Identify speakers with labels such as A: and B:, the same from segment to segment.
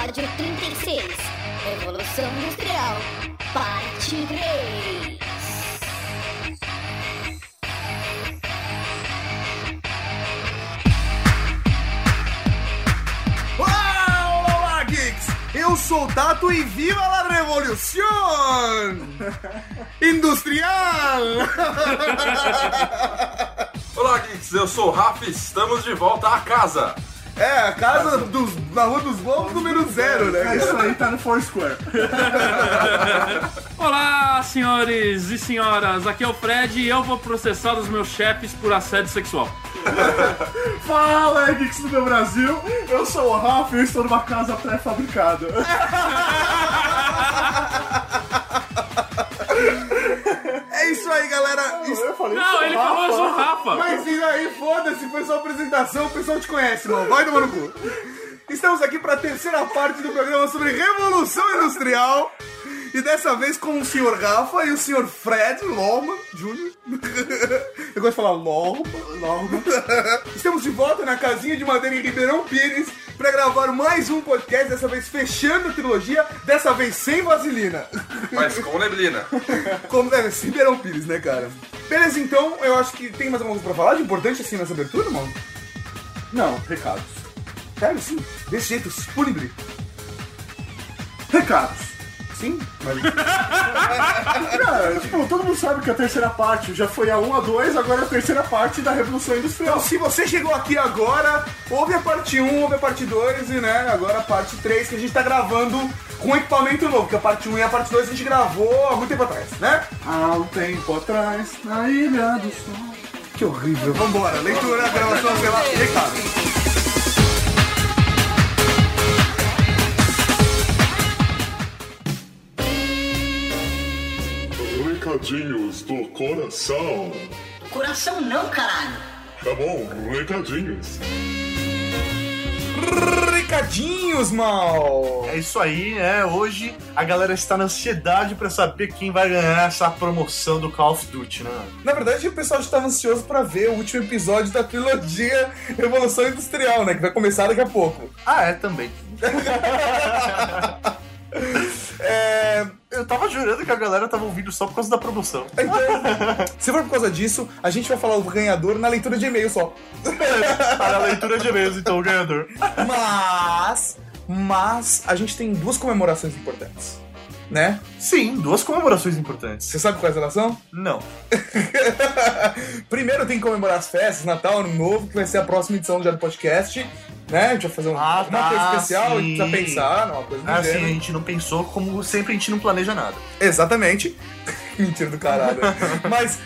A: Episódio 36 Revolução Industrial Parte 3
B: Olá, geeks! Eu sou o Tato e viva a revolução industrial!
C: Olá, geeks, eu sou o Rafa e estamos de volta à casa.
B: É, a casa dos, na Rua dos Lobos número zero, né?
D: É isso aí, tá no Foursquare.
E: Olá, senhores e senhoras, aqui é o Fred e eu vou processar os meus chefes por assédio sexual.
D: Fala, Geeks do meu Brasil. Eu sou o Rafa e eu estou numa casa pré-fabricada.
B: isso aí, galera! Isso-
D: Eu falei,
E: Não, ele
D: Rafa.
E: falou eu sou Rafa.
B: Mas e aí, foda-se, foi só apresentação, o pessoal te conhece, mano. Vai tomar no cu. Estamos aqui para a terceira parte do programa sobre Revolução Industrial. E dessa vez com o senhor Rafa e o senhor Fred Loma Jr. Eu gosto de falar Loma. Loma. Estamos de volta na casinha de madeira em Ribeirão Pires para gravar mais um podcast, dessa vez fechando a trilogia, dessa vez sem vaselina.
C: Mas com neblina.
B: Como deve ser Ribeirão Pires, né, cara? Beleza, então, eu acho que tem mais alguma coisa pra falar de importante assim nessa abertura, mano?
D: Não, recados.
B: Sério, sim. Desse jeito, fúnebre.
D: Recados.
B: Sim, mas...
D: Cara, tipo, todo mundo sabe que a terceira parte já foi a 1 a 2, agora é a terceira parte da Revolução Industrial.
B: Então, se você chegou aqui agora, ouve a parte 1, ouve a parte 2 e, né, agora a parte 3, que a gente tá gravando com equipamento novo, que a parte 1 e a parte 2 a gente gravou há muito tempo atrás, né?
D: Há um tempo atrás, na Ilha do Sol.
B: Que horrível. Vambora, leitura, gravação, sei lá, recado.
F: Recadinhos do coração.
G: Coração não, caralho.
F: Tá bom, recadinhos.
B: Recadinhos, mal!
H: É isso aí, né? Hoje a galera está na ansiedade pra saber quem vai ganhar essa promoção do Call of Duty, né?
B: Na verdade, o pessoal estava ansioso pra ver o último episódio da trilogia Revolução Industrial, né? Que vai começar daqui a pouco.
H: Ah, é também.
B: É...
H: Eu tava jurando que a galera tava ouvindo só por causa da promoção.
B: Então, se for por causa disso, a gente vai falar o ganhador na leitura de e-mail só.
H: Para a leitura de e-mails, então, o ganhador.
B: Mas, mas a gente tem duas comemorações importantes, né?
H: Sim, duas comemorações importantes.
B: Você sabe quais elas são?
H: Não.
B: Primeiro tem que comemorar as festas, Natal, Ano Novo, que vai ser a próxima edição já do podcast, né? A gente vai fazer um-
H: Ah,
B: uma
H: tá,
B: coisa especial, a gente
H: sim.
B: precisa pensar numa coisa do
H: Assim, a gente não pensou, como sempre a gente não planeja nada.
B: Exatamente. Mentira do caralho. Mas,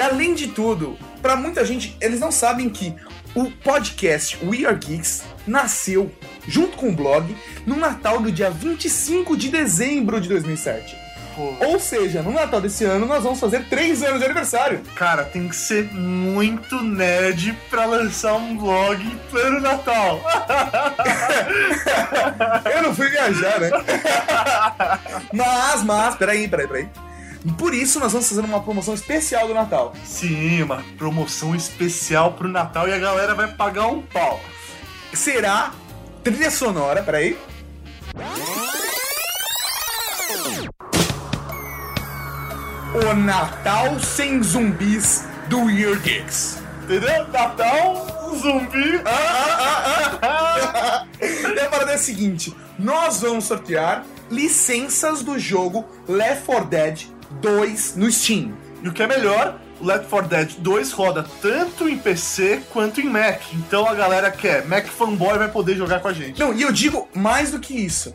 B: além de tudo, pra muita gente, eles não sabem que o podcast We Are Geeks nasceu, junto com o blog, no Natal do dia 25 de dezembro de 2007.
H: Pô.
B: Ou seja, no Natal desse ano nós vamos fazer 3 anos de aniversário.
H: Cara, tem que ser muito nerd pra lançar um blog pleno Natal.
B: Eu não fui viajar, né? mas, mas, peraí, peraí, peraí. Por isso nós vamos fazer uma promoção especial do Natal.
H: Sim, uma promoção especial pro Natal e a galera vai pagar um pau.
B: Será trilha sonora, peraí. O Natal sem zumbis do Weird Geeks.
H: Entendeu? Natal, zumbi.
B: E a parada é a seguinte: nós vamos sortear licenças do jogo Left 4 Dead 2 no Steam.
H: E o que é melhor, o Left 4 Dead 2 roda tanto em PC quanto em Mac. Então a galera que é Mac fanboy vai poder jogar com a gente.
B: Não, e eu digo mais do que isso.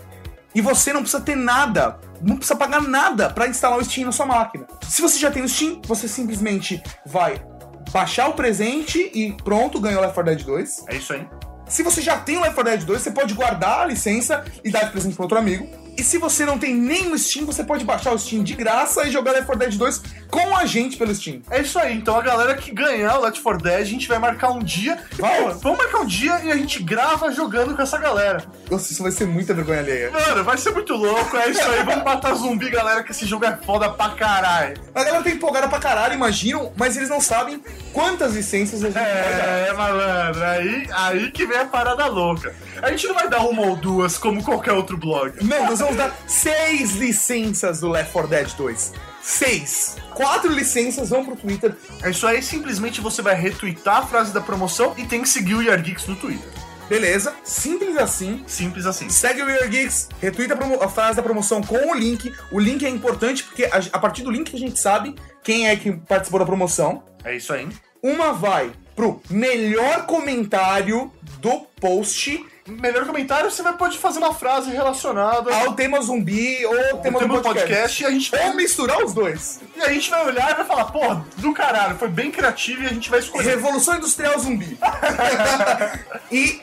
B: E você não precisa ter nada, não precisa pagar nada pra instalar o Steam na sua máquina. Se você já tem o Steam, você simplesmente vai baixar o presente e pronto, ganhou o Left 4 Dead 2.
H: É isso aí.
B: Se você já tem o Left 4 Dead 2, você pode guardar a licença e dar de presente para outro amigo. E se você não tem nem o Steam, você pode baixar o Steam de graça e jogar Left 4 Dead 2 com a gente pelo Steam.
H: É isso aí, então a galera que ganhar o Left 4 Dead, a gente vai marcar um dia.
B: Vamos.
H: Vamos marcar um dia e a gente grava jogando com essa galera.
B: Nossa, isso vai ser muita vergonha alheia.
H: Mano, vai ser muito louco, é isso aí. Vamos matar zumbi, galera, que esse jogo é foda pra caralho.
B: A galera tá empolgada pra caralho, imaginam, mas eles não sabem quantas licenças a gente vai dar.
H: É, malandro, aí, aí que vem a parada louca. A gente não vai dar uma ou duas como qualquer outro blog.
B: Não, nós vamos dar seis licenças do Left 4 Dead 2. Seis. Quatro licenças vão pro Twitter.
H: É isso aí, simplesmente você vai retweetar a frase da promoção e tem que seguir o Geeks no Twitter.
B: Beleza? Simples assim.
H: Simples assim.
B: Segue o Weird Geeks, retweeta a, a frase da promoção com o link. O link é importante porque a, a partir do link a gente sabe quem é que participou da promoção.
H: É isso aí.
B: Uma vai pro melhor comentário do post
H: Melhor comentário, você vai pode fazer uma frase relacionada
B: ao tema zumbi ou
H: ao
B: tema,
H: tema
B: do
H: do podcast e a gente vai
B: Ou misturar os dois.
H: E a gente vai olhar e vai falar, porra, do caralho, foi bem criativo e a gente vai escolher.
B: Revolução Industrial Zumbi. e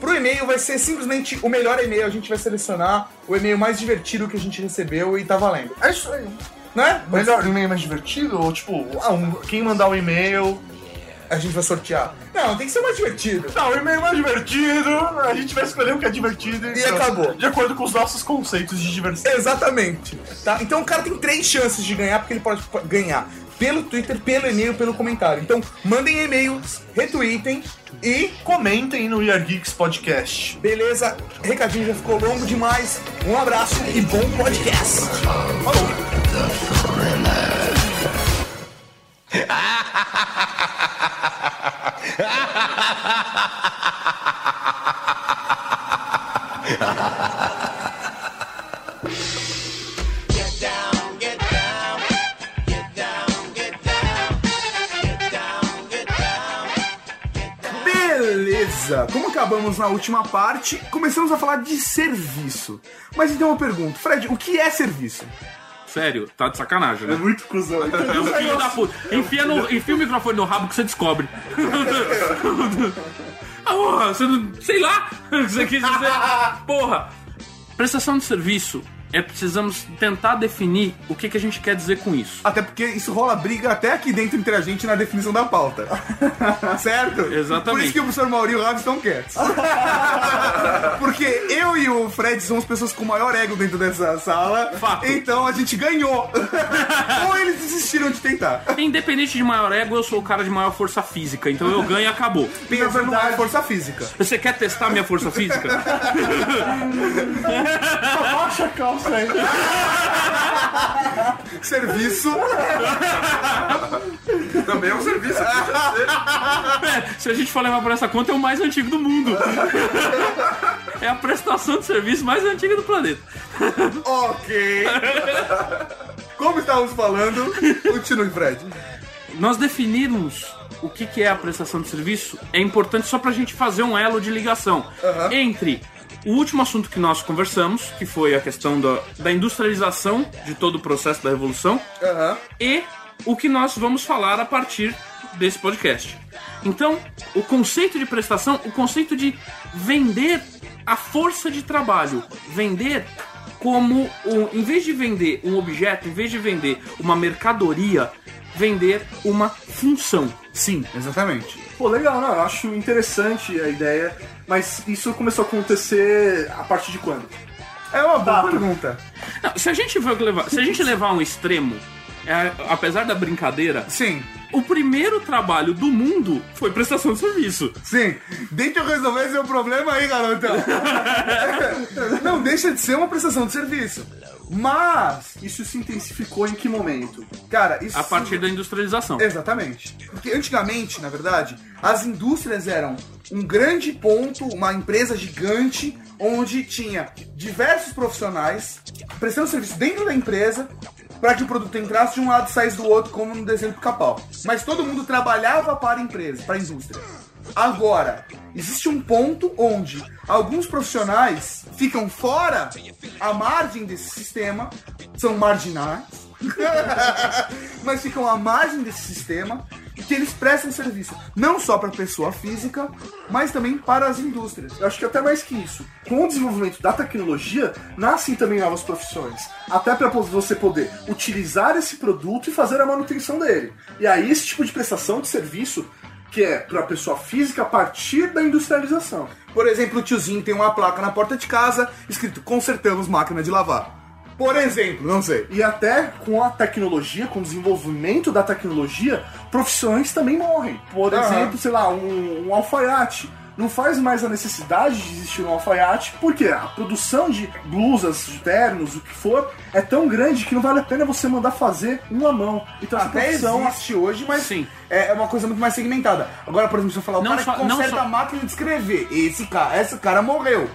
B: pro e-mail vai ser simplesmente o melhor e-mail. A gente vai selecionar o e-mail mais divertido que a gente recebeu e tá valendo.
H: É isso aí.
B: Não é?
H: Melhor e-mail mais divertido? Ou tipo, ah, um- quem mandar o e-mail.
B: A gente vai sortear. Não, tem que ser mais divertido.
H: Não, o e-mail mais divertido, a gente vai escolher o que é divertido
B: E acabou.
H: De acordo com os nossos conceitos de diversão.
B: Exatamente. Tá? Então o cara tem três chances de ganhar, porque ele pode ganhar pelo Twitter, pelo e-mail, pelo comentário. Então mandem e-mails, retweetem e
H: Comentem no Year Geeks Podcast.
B: beleza. Recadinho já ficou longo demais. Um abraço e bom podcast. Falou. Beleza! Como acabamos na última parte, começamos a falar de serviço. Mas então eu pergunto, Fred, o que é serviço?
E: Sério, tá de sacanagem,
D: É
E: né?
D: muito cuzão.
E: É um filho da puta. Enfia, no, enfia o microfone no rabo que você descobre. Ah, Porra, você não. Sei lá você quis dizer. Porra, prestação de serviço. É precisamos tentar definir o que, que a gente quer dizer com isso.
B: Até porque isso rola briga até aqui dentro entre a gente na definição da pauta. certo?
E: Exatamente.
B: Por isso que o professor Mauri e o Rafa estão quietos. porque eu e o Fred somos pessoas com maior ego dentro dessa sala.
E: Fato.
B: Então a gente ganhou. Ou eles desistiram de tentar.
E: Independente de maior ego, eu sou o cara de maior força física. Então eu ganho e acabou.
B: Pensa numa força física.
E: Você quer testar minha força física?
D: Abaixa a calça
B: Serviço.
C: Também é um serviço.
E: É, se a gente for levar por essa conta, é o mais antigo do mundo. É a prestação de serviço mais antiga do planeta.
B: ok. Como estávamos falando, continue, Fred.
E: Nós definirmos o que, que é a prestação de serviço é importante só pra gente fazer um elo de ligação
B: Aham.
E: entre o último assunto que nós conversamos, que foi a questão da, da industrialização de todo o processo da revolução,
B: Aham.
E: e o que nós vamos falar a partir desse podcast. Então, o conceito de prestação, o conceito de vender a força de trabalho, vender como um, em vez de vender um objeto, em vez de vender uma mercadoria, vender uma função.
B: Sim, exatamente.
D: Pô, legal, não, eu acho interessante a ideia, mas isso começou a acontecer a partir de quando?
B: É uma boa
D: Tá.
B: pergunta.
E: Não, se a gente for levar, se a gente levar um extremo, é, apesar da brincadeira,
B: Sim,
E: o primeiro trabalho do mundo foi prestação de serviço.
B: sim. Deixa eu resolver seu problema aí, garotão. Não deixa de ser uma prestação de serviço. Mas,
D: Isso se intensificou em que momento?
B: cara, isso.
E: A partir da industrialização.
B: Exatamente. Porque antigamente, na verdade, as indústrias eram um grande ponto, uma empresa gigante, onde tinha diversos profissionais prestando serviço dentro da empresa para que o produto entrasse de um lado e saísse do outro, como no desenho do capau. Mas todo mundo trabalhava para a empresa, para a indústria. Agora, existe um ponto onde alguns profissionais ficam fora, à margem desse sistema, são marginais, mas ficam à margem desse sistema que eles prestam serviço não só para a pessoa física, mas também para as indústrias.
D: Eu acho que até mais que isso. Com o desenvolvimento da tecnologia, nascem também novas profissões. Até para você poder utilizar esse produto e fazer a manutenção dele. E aí, esse tipo de prestação de serviço, que é para pessoa física a partir da industrialização.
B: Por exemplo, o tiozinho tem uma placa na porta de casa escrito consertamos máquina de lavar. Por exemplo, não sei.
D: E até com a tecnologia, com o desenvolvimento da tecnologia, profissões também morrem. Por
B: Aham.
D: exemplo, sei lá, um, um alfaiate.
H: Não faz mais a necessidade de existir um alfaiate, porque a produção de blusas, de ternos, o que for, é tão grande que não vale a pena você mandar fazer um à mão. Então essa
B: Até
H: produção
B: existe hoje, mas
E: Sim.
B: é é uma coisa muito mais segmentada. Agora, por exemplo, se eu falar, o
E: Não
B: cara
E: só-
B: que
E: não
B: conserta
E: só-
B: a máquina de escrever, esse cara, esse cara morreu.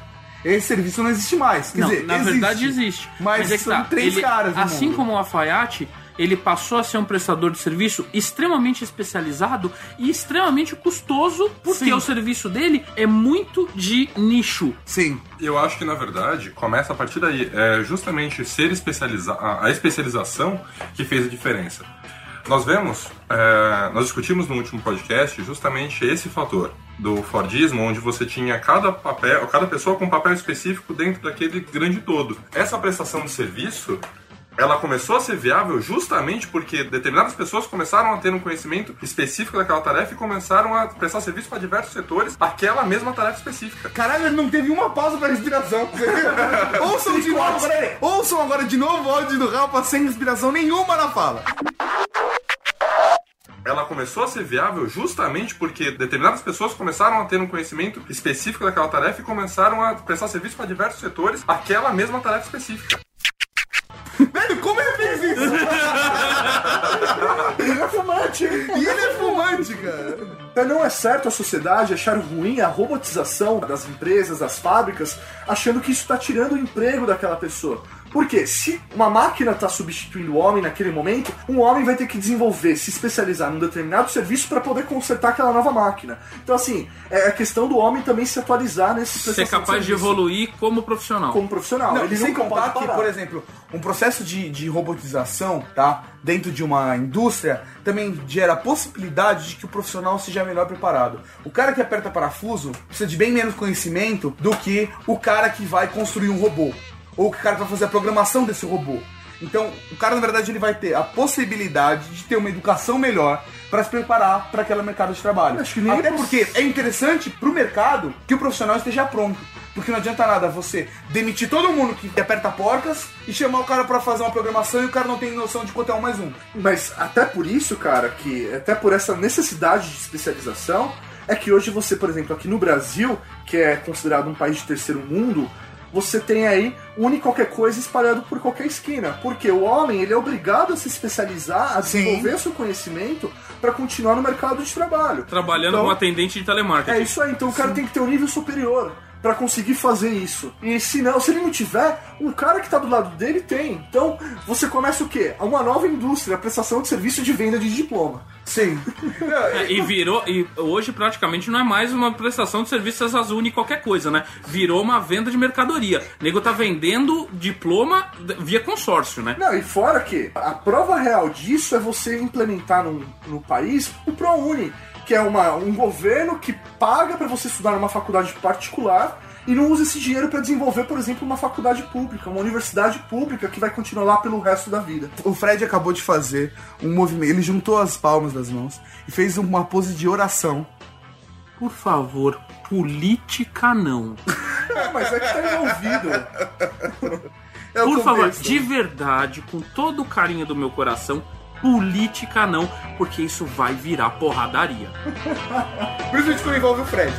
B: Esse serviço não existe mais. Quer
E: Não,
B: dizer,
E: na
B: existe,
E: verdade existe.
B: Mas,
E: é que
B: são
E: tá,
B: três
E: ele-
B: caras
E: Assim
B: mundo.
E: como o alfaiate, ele passou a ser um prestador de serviço extremamente especializado e extremamente custoso, porque
B: Sim.
E: o serviço dele é muito de nicho.
B: Sim.
C: Eu acho que na verdade começa a partir daí. É justamente ser especializado, a especialização que fez a diferença. Nós vemos, é, nós discutimos no último podcast justamente esse fator do Fordismo, onde você tinha cada papel, cada pessoa com um papel específico dentro daquele grande todo. Essa prestação de serviço ela começou a ser viável justamente porque determinadas pessoas começaram a ter um conhecimento específico daquela tarefa e começaram a prestar serviço para diversos setores aquela mesma tarefa específica.
B: Caralho, ele não teve uma pausa pra respiração. ouçam de novo, agora, ouçam agora de novo o áudio do Rafa sem respiração nenhuma na fala.
C: ela começou a ser viável justamente porque determinadas pessoas começaram a ter um conhecimento específico daquela tarefa e começaram a prestar serviço para diversos setores aquela mesma tarefa específica.
H: Fumante.
B: E ele é fumante, cara.
H: Então não é certo a sociedade achar ruim a robotização das empresas, das fábricas, achando que isso está tirando o emprego daquela pessoa. Porque se uma máquina está substituindo o homem naquele momento, um homem vai ter que desenvolver, se especializar num determinado serviço para poder consertar aquela nova máquina. Então assim, é a questão do homem também se atualizar nesse
E: Ser capaz de evoluir como profissional.
H: como profissional.
B: Não,
H: Ele
B: sem
H: nunca
B: contar
H: pode
B: que,
H: parar.
B: por exemplo, um processo de, de robotização, tá? Dentro de uma indústria, também gera a possibilidade de que o profissional seja melhor preparado. O cara que aperta parafuso precisa de bem menos conhecimento do que o cara que vai construir um robô. Ou o cara que vai fazer a programação desse robô. Então, o cara, na verdade, ele vai ter a possibilidade de ter uma educação melhor para se preparar para aquele mercado de trabalho.
H: Acho que nem
B: Até
H: é
B: porque é interessante pro mercado que o profissional esteja pronto. Porque não adianta nada você demitir todo mundo que aperta porcas e chamar o cara pra fazer uma programação e o cara não tem noção de quanto é um mais um.
H: Mas até por isso, cara, que até por essa necessidade de especialização, é que hoje você, por exemplo, aqui no Brasil, que é considerado um país de terceiro mundo, você tem aí une qualquer coisa espalhado por qualquer esquina. Porque o homem, ele é obrigado a se especializar, a
B: Sim.
H: desenvolver seu conhecimento para continuar no mercado de trabalho.
E: Trabalhando
H: Então,
E: como atendente de telemarketing.
H: É isso aí, então o cara tem que ter um nível superior pra conseguir fazer isso. E se não, se ele não tiver, um cara que tá do lado dele tem. Então, você começa o quê? Uma nova indústria, a prestação de serviço de venda de diploma.
B: Sim.
E: É, E virou. E hoje praticamente não é mais uma prestação de serviços azul em qualquer coisa, né? Virou uma venda de mercadoria. O nego tá vendendo diploma via consórcio, né?
H: Não, e fora que a prova real disso é você implementar no, no país o ProUni, que é uma, um governo que paga pra você estudar numa faculdade particular e não usa esse dinheiro pra desenvolver, por exemplo, uma faculdade pública, uma universidade pública que vai continuar lá pelo resto da vida.
B: O Fred acabou de fazer um movimento, ele juntou as palmas das mãos e fez uma pose de oração.
E: Por favor, política não.
H: É, mas é que tá envolvido.
B: É o
E: Por favor, de verdade, com todo o carinho do meu coração, política não, porque isso vai virar porradaria.
B: Principalmente quando envolve o Fred.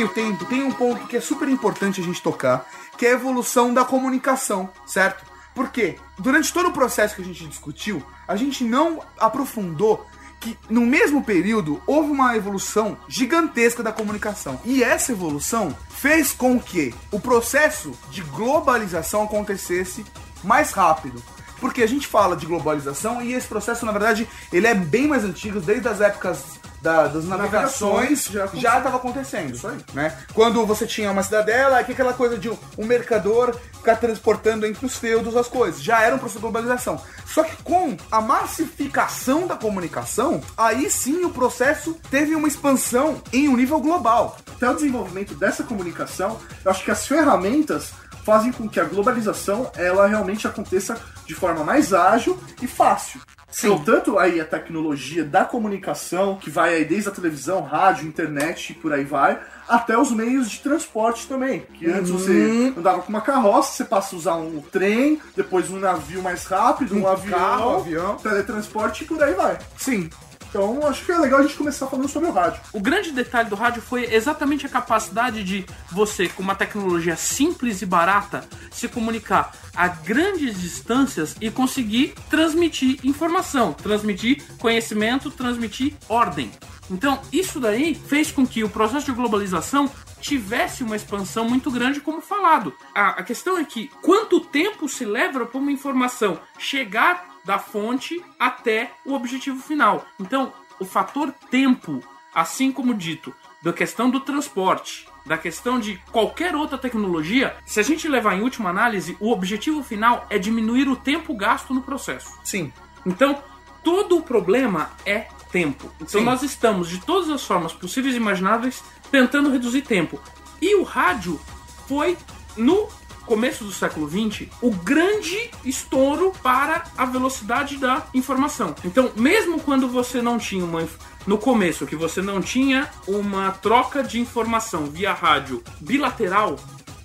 B: Meio tempo, tem um ponto que é super importante a gente tocar, que é a evolução da comunicação, certo? Porque durante todo o processo que a gente discutiu, a gente não aprofundou que no mesmo período houve uma evolução gigantesca da comunicação. E essa evolução fez com que o processo de globalização acontecesse mais rápido. Porque a gente fala de globalização e esse processo, na verdade, ele é bem mais antigo, desde as épocas da- das navegações
H: já
B: já estava acontecendo. Isso aí. Né? Quando você tinha uma cidadela, que aquela coisa de um, um mercador ficar transportando entre os feudos as coisas. Já era um processo de globalização. Só que com a massificação da comunicação, aí sim o processo teve uma expansão em um nível global.
H: Até o desenvolvimento dessa comunicação, eu acho que as ferramentas fazem com que a globalização ela realmente aconteça de forma mais ágil e fácil.
D: Então, tanto aí a tecnologia da comunicação, que vai aí desde a televisão, rádio, internet e por aí vai, até os meios de transporte também. Que antes você andava com uma carroça, você passa a usar um trem, depois um navio mais rápido, um,
B: Um
D: avião,
B: carro, avião.
D: teletransporte e por aí vai.
B: Sim.
D: Então acho que é legal a gente começar falando sobre o rádio.
E: O grande detalhe do rádio foi exatamente a capacidade de você, com uma tecnologia simples e barata, se comunicar a grandes distâncias e conseguir transmitir informação, transmitir conhecimento, transmitir ordem. Então, isso daí fez com que o processo de globalização tivesse uma expansão muito grande, como falado. A, a questão é que quanto tempo se leva para uma informação chegar da fonte até o objetivo final. Então, o fator tempo, assim como dito, da questão do transporte, da questão de qualquer outra tecnologia, se a gente levar em última análise, o objetivo final é diminuir o tempo gasto no processo.
B: Sim.
E: Então, todo o problema é tempo. Então,
B: Sim.
E: nós estamos, de todas as formas possíveis e imagináveis, tentando reduzir tempo. E o rádio foi, no começo do século XX, o grande estouro para a velocidade da informação. Então, mesmo quando você não tinha uma. No começo, que você não tinha uma troca de informação via rádio bilateral,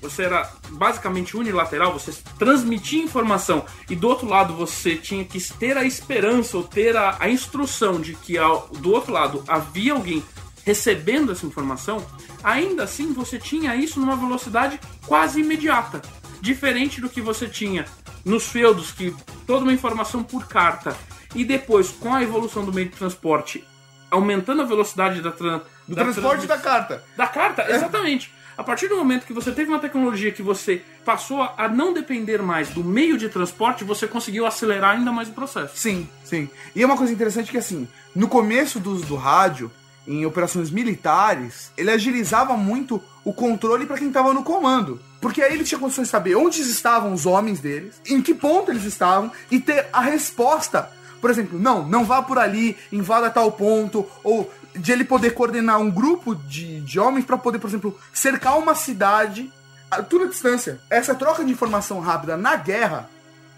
E: você era basicamente unilateral, você transmitia informação e do outro lado você tinha que ter a esperança ou ter a, a instrução de que ao- do outro lado havia alguém recebendo essa informação, ainda assim você tinha isso numa velocidade quase imediata. Diferente do que você tinha nos feudos, que toda uma informação por carta, e depois com a evolução do meio de transporte, aumentando a velocidade da, tran
B: Do
E: da
B: transporte da
E: transmissão-
B: carta.
E: da carta, exatamente. A partir do momento que você teve uma tecnologia que você passou a não depender mais do meio de transporte, você conseguiu acelerar ainda mais o processo.
B: Sim, sim. E é uma coisa interessante que, assim, no começo do uso do rádio, em operações militares, ele agilizava muito o controle para quem estava no comando. Porque aí ele tinha condições de saber onde estavam os homens deles, em que ponto eles estavam, e ter a resposta. Por exemplo, não, não vá por ali, invada tal ponto, ou de ele poder coordenar um grupo de, de homens para poder, por exemplo, cercar uma cidade a à distância. Essa troca de informação rápida na guerra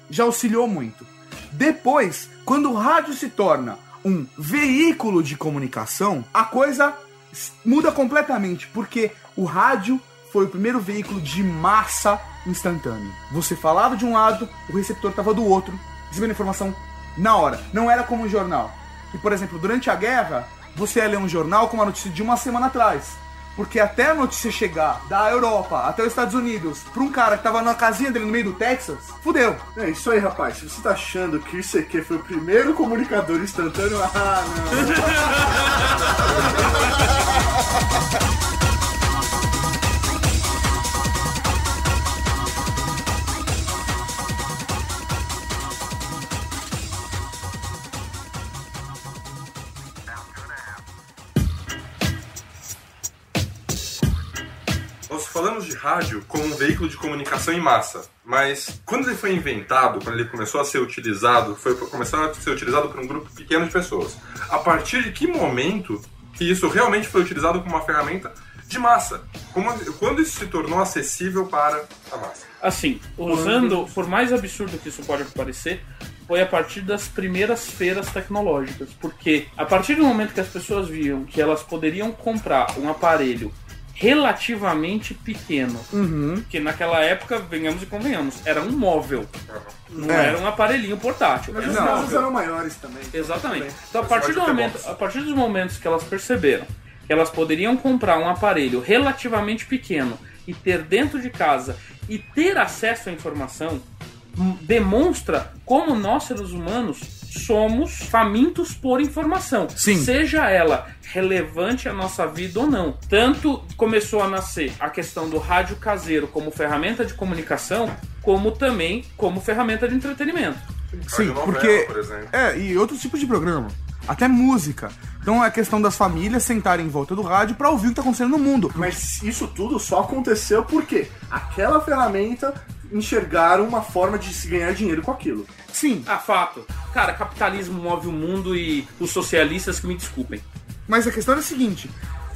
B: já auxiliou muito. Depois, quando o rádio se torna um veículo de comunicação, a coisa muda completamente, porque o rádio foi o primeiro veículo de massa instantâneo. Você falava de um lado, o receptor estava do outro, recebendo informação na hora. Não era como um jornal. Que, por exemplo, durante a guerra, você ia ler um jornal com uma notícia de uma semana atrás. Porque até a notícia chegar da Europa até os Estados Unidos pra um cara que tava na casinha dele no meio do Texas, fudeu.
D: É isso aí, rapaz. Se você tá achando que o ICQ foi o primeiro comunicador instantâneo, ah, não.
C: rádio como um veículo de comunicação em massa, mas quando ele foi inventado, quando ele começou a ser utilizado, foi começou a ser utilizado por um grupo pequeno de pessoas. A partir de que momento que isso realmente foi utilizado como uma ferramenta de massa? Como- quando isso se tornou acessível para a massa?
E: Assim, usando, por mais absurdo que isso pode parecer, foi a partir das primeiras feiras tecnológicas. Porque a partir do momento que as pessoas viam que elas poderiam comprar um aparelho relativamente pequeno, que naquela época, venhamos e convenhamos, era um móvel, não
B: É.
E: era um aparelhinho portátil.
D: Mas os casos
E: móvel.
D: eram maiores também.
E: Exatamente. Então, a partir, do momento, a partir dos momentos que elas perceberam que elas poderiam comprar um aparelho relativamente pequeno e ter dentro de casa e ter acesso à informação, demonstra como nós, seres humanos, somos famintos por informação.
B: Sim.
E: Seja ela relevante à nossa vida ou não. Tanto começou a nascer a questão do rádio caseiro como ferramenta de comunicação, como também como ferramenta de entretenimento.
B: Sim, porque.
C: por.
B: É, e outros tipos de programa. Até música. Então é questão das famílias sentarem em volta do rádio pra ouvir o que tá acontecendo no mundo.
D: Mas isso tudo só aconteceu porque aquela ferramenta enxergaram uma forma de se ganhar dinheiro com aquilo.
B: Sim,
E: Ah, fato. Cara, capitalismo move o mundo e os socialistas que me desculpem.
B: mas a questão é a seguinte: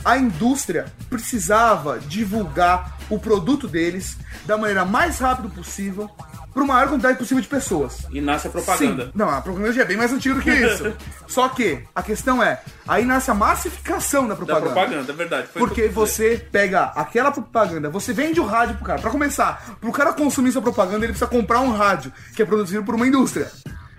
B: a indústria precisava divulgar o produto deles da maneira mais rápida possível para maior quantidade possível de pessoas.
E: E nasce a propaganda.
B: Sim. Não, a propaganda já é bem mais antiga do que isso. Só que a questão é, aí nasce a massificação da
E: Da
B: propaganda.
E: propaganda, é verdade. Foi o que
B: Porque você pega aquela propaganda, você vende o rádio pro cara. Pra começar, pro cara consumir sua propaganda, ele precisa comprar um rádio que é produzido por uma indústria.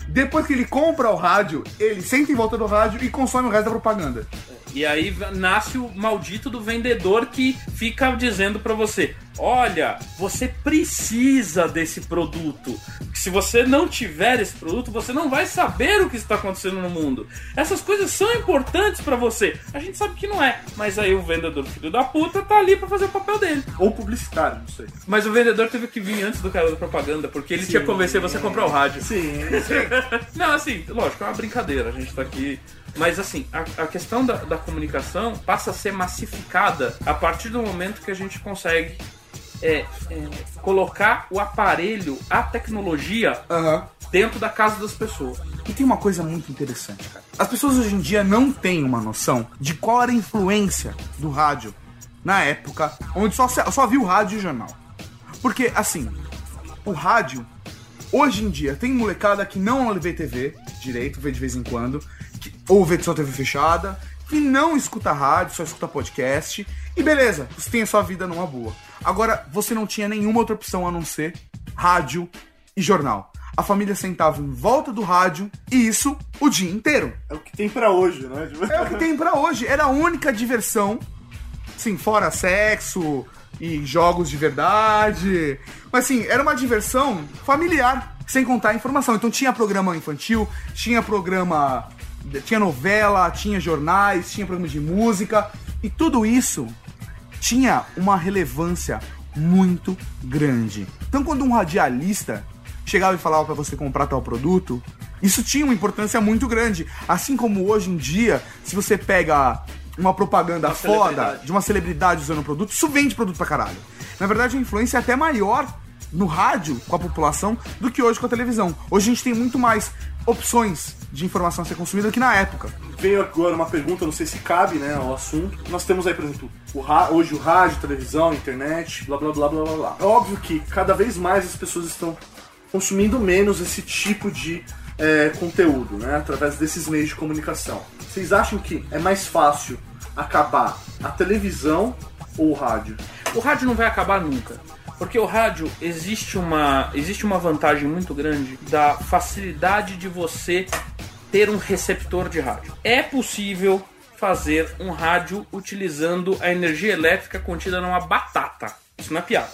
B: Depois que ele compra o rádio, ele senta em volta do rádio e consome o resto da propaganda.
E: E aí nasce o maldito do vendedor que fica dizendo pra você: olha, você precisa desse produto. Se você não tiver esse produto, você não vai saber o que está acontecendo no mundo. Essas coisas são importantes pra você. A gente sabe que não é, mas aí o vendedor filho da puta tá ali pra fazer o papel dele.
H: Ou publicitário, não sei.
E: Mas o vendedor teve que vir antes do cara da propaganda, porque ele tinha que convencer você a comprar o rádio.
H: Sim.
E: Não, assim, lógico, é uma brincadeira, a gente tá aqui. Mas assim, a, a questão da, da comunicação passa a ser massificada a partir do momento que a gente consegue é, é, colocar o aparelho, a tecnologia,
B: Aham.
E: dentro da casa das pessoas.
B: E tem uma coisa muito interessante, cara. As pessoas hoje em dia não têm uma noção de qual era a influência do rádio na época onde só, só viu rádio e jornal. Porque, assim, o rádio, hoje em dia, tem molecada que não vê TV direito, vê de vez em quando, que- ou vê só TV fechada, que não escuta rádio, só escuta podcast, e beleza, você tem a sua vida numa boa. Agora, você não tinha nenhuma outra opção a não ser rádio e jornal. A família sentava em volta do rádio e isso o dia inteiro.
H: É o que tem pra hoje, né?
B: É o que tem pra hoje. Era a única diversão. Sim, fora sexo e jogos de verdade. Mas assim, era uma diversão familiar, sem contar a informação. Então tinha programa infantil, tinha programa. Tinha novela, tinha jornais, tinha programa de música. E tudo isso tinha uma relevância muito grande. Então, quando um radialista chegava e falava pra você comprar tal produto, isso tinha uma importância muito grande. Assim como hoje em dia, se você pega uma propaganda
E: Uma
B: foda de uma celebridade usando o produto, isso vende produto pra caralho. Na verdade, a influência é até maior no rádio com a população do que hoje com a televisão. Hoje a gente tem muito mais opções de informação a ser consumida que na época.
H: Veio agora uma pergunta, não sei se cabe, né, ao assunto. Nós temos aí, por exemplo, o hoje o rádio, televisão, internet, blá blá blá blá blá blá. É óbvio que cada vez mais as pessoas estão consumindo menos esse tipo de é, conteúdo, né, através desses meios de comunicação. Vocês acham que é mais fácil acabar a televisão ou o rádio?
E: O rádio não vai acabar nunca. Porque o rádio existe uma, existe uma vantagem muito grande da facilidade de você ter um receptor de rádio. É possível fazer um rádio utilizando a energia elétrica contida numa batata. Isso não é piada.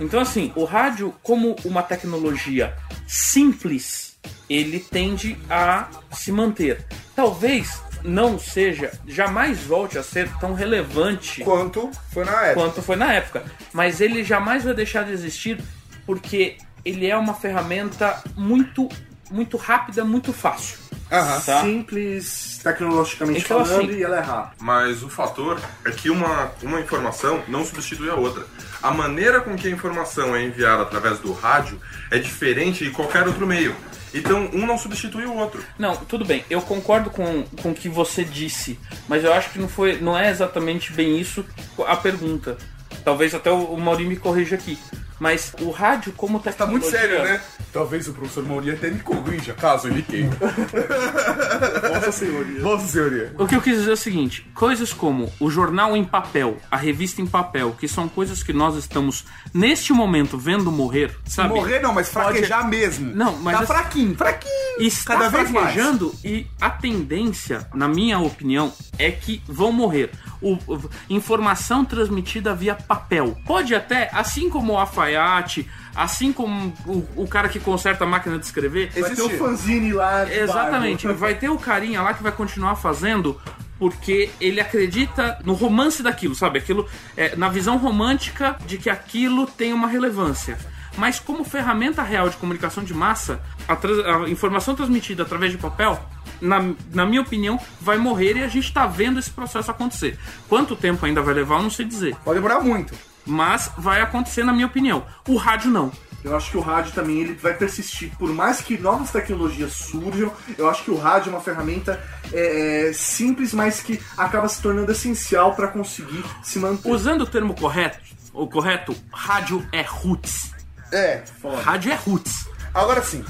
E: Então, assim, o rádio, como uma tecnologia simples, ele tende a se manter. Talvez não seja, jamais volte a ser tão relevante
B: Quanto foi na época.
E: quanto foi na época. Mas ele jamais vai deixar de existir porque ele é uma ferramenta muito, muito rápida, muito fácil.
B: Aham.
E: Tá?
H: Simples, tecnologicamente
E: Então,
H: falando,
E: assim-
H: e ela é rápida.
C: Mas o fator é que uma, uma informação não substitui a outra. A maneira com que a informação é enviada através do rádio é diferente de qualquer outro meio. Então, um não substitui o outro.
E: Não, tudo bem, eu concordo com, com o que você disse, mas eu acho que não, foi, não é exatamente bem isso a pergunta. Talvez até o, o Maurinho me corrija aqui. Mas o rádio como
B: Tá
E: tecnologia...
B: muito sério, né? Talvez o professor Mauri até me corrija, caso ele queira.
H: Nossa senhoria.
B: Vossa senhoria.
E: O que eu quis dizer é o seguinte: coisas como o jornal em papel, a revista em papel, que são coisas que nós estamos neste momento vendo morrer, sabe?
B: Morrer não, mas fraquejar mesmo.
E: Não, mas
B: Tá
E: assim-
B: fraquinho, fraquinho.
E: está
B: Cada vez mais.
E: fraquejando e a tendência, na minha opinião, é que vão morrer. O, o- informação transmitida via papel. Pode até, assim como o alfaiate, assim como o, o cara que conserta a máquina de escrever,
H: Vai ter o fanzine lá.
E: Exatamente.
H: bairro.
E: Vai ter o carinha lá que vai continuar fazendo porque ele acredita no romance daquilo, sabe? Aquilo é, na visão romântica de que aquilo tem uma relevância. Mas como ferramenta real de comunicação de massa, a, trans- a informação transmitida através de papel, na, na minha opinião, vai morrer e a gente está vendo esse processo acontecer. Quanto tempo ainda vai levar, eu não sei dizer.
B: Pode demorar muito.
E: Mas vai acontecer na minha opinião. O rádio não.
H: Eu acho que o rádio também ele vai persistir. Por mais que novas tecnologias surjam, eu acho que o rádio é uma ferramenta é, é, simples, mas que acaba se tornando essencial para conseguir se manter.
E: Usando o termo correto, O correto, rádio é roots.
B: É.
E: Rádio é roots.
B: Agora sim.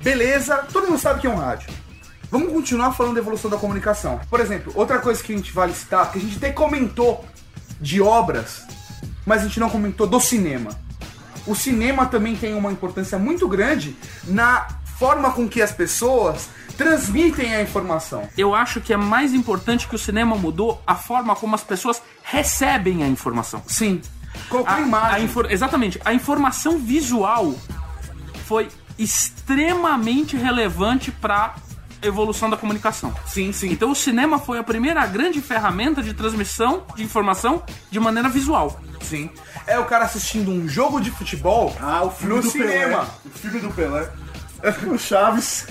B: Beleza, todo mundo sabe que é um rádio. Vamos continuar falando da evolução da comunicação. Por exemplo, outra coisa que a gente vale citar, que a gente até comentou de obras, mas a gente não comentou do cinema. O cinema também tem uma importância muito grande na forma com que as pessoas transmitem a informação.
E: Eu acho que é mais importante que o cinema mudou a forma como as pessoas recebem a informação.
B: Sim. Colocou
E: A-
B: imagem.
E: a infor- exatamente. A informação visual foi extremamente relevante para evolução da comunicação.
B: Sim, sim.
E: Então o cinema foi a primeira grande ferramenta de transmissão de informação de maneira visual.
B: Sim. É o cara assistindo um jogo de futebol
D: Ah, o filme
B: no
D: do
B: cinema.
D: Pelé. O filme do Pelé. O Chaves.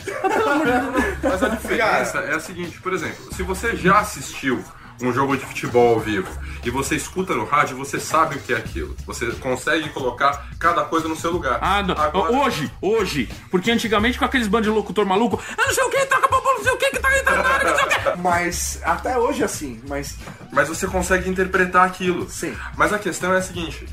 C: Mas a diferença é a seguinte, por exemplo, se você já assistiu um jogo de futebol ao vivo e você escuta no rádio, você sabe o que é aquilo. Você consegue colocar cada coisa no seu lugar.
E: Ah, não.
C: Agora-
E: hoje, hoje. Porque antigamente com aqueles bandos de locutor maluco, ah, não sei o que, toca bola, não sei o que, que tá aí, tá na área, não sei o que.
D: Mas até hoje é assim. Mas
C: Mas você consegue interpretar aquilo.
D: Sim.
C: Mas a questão é a seguinte: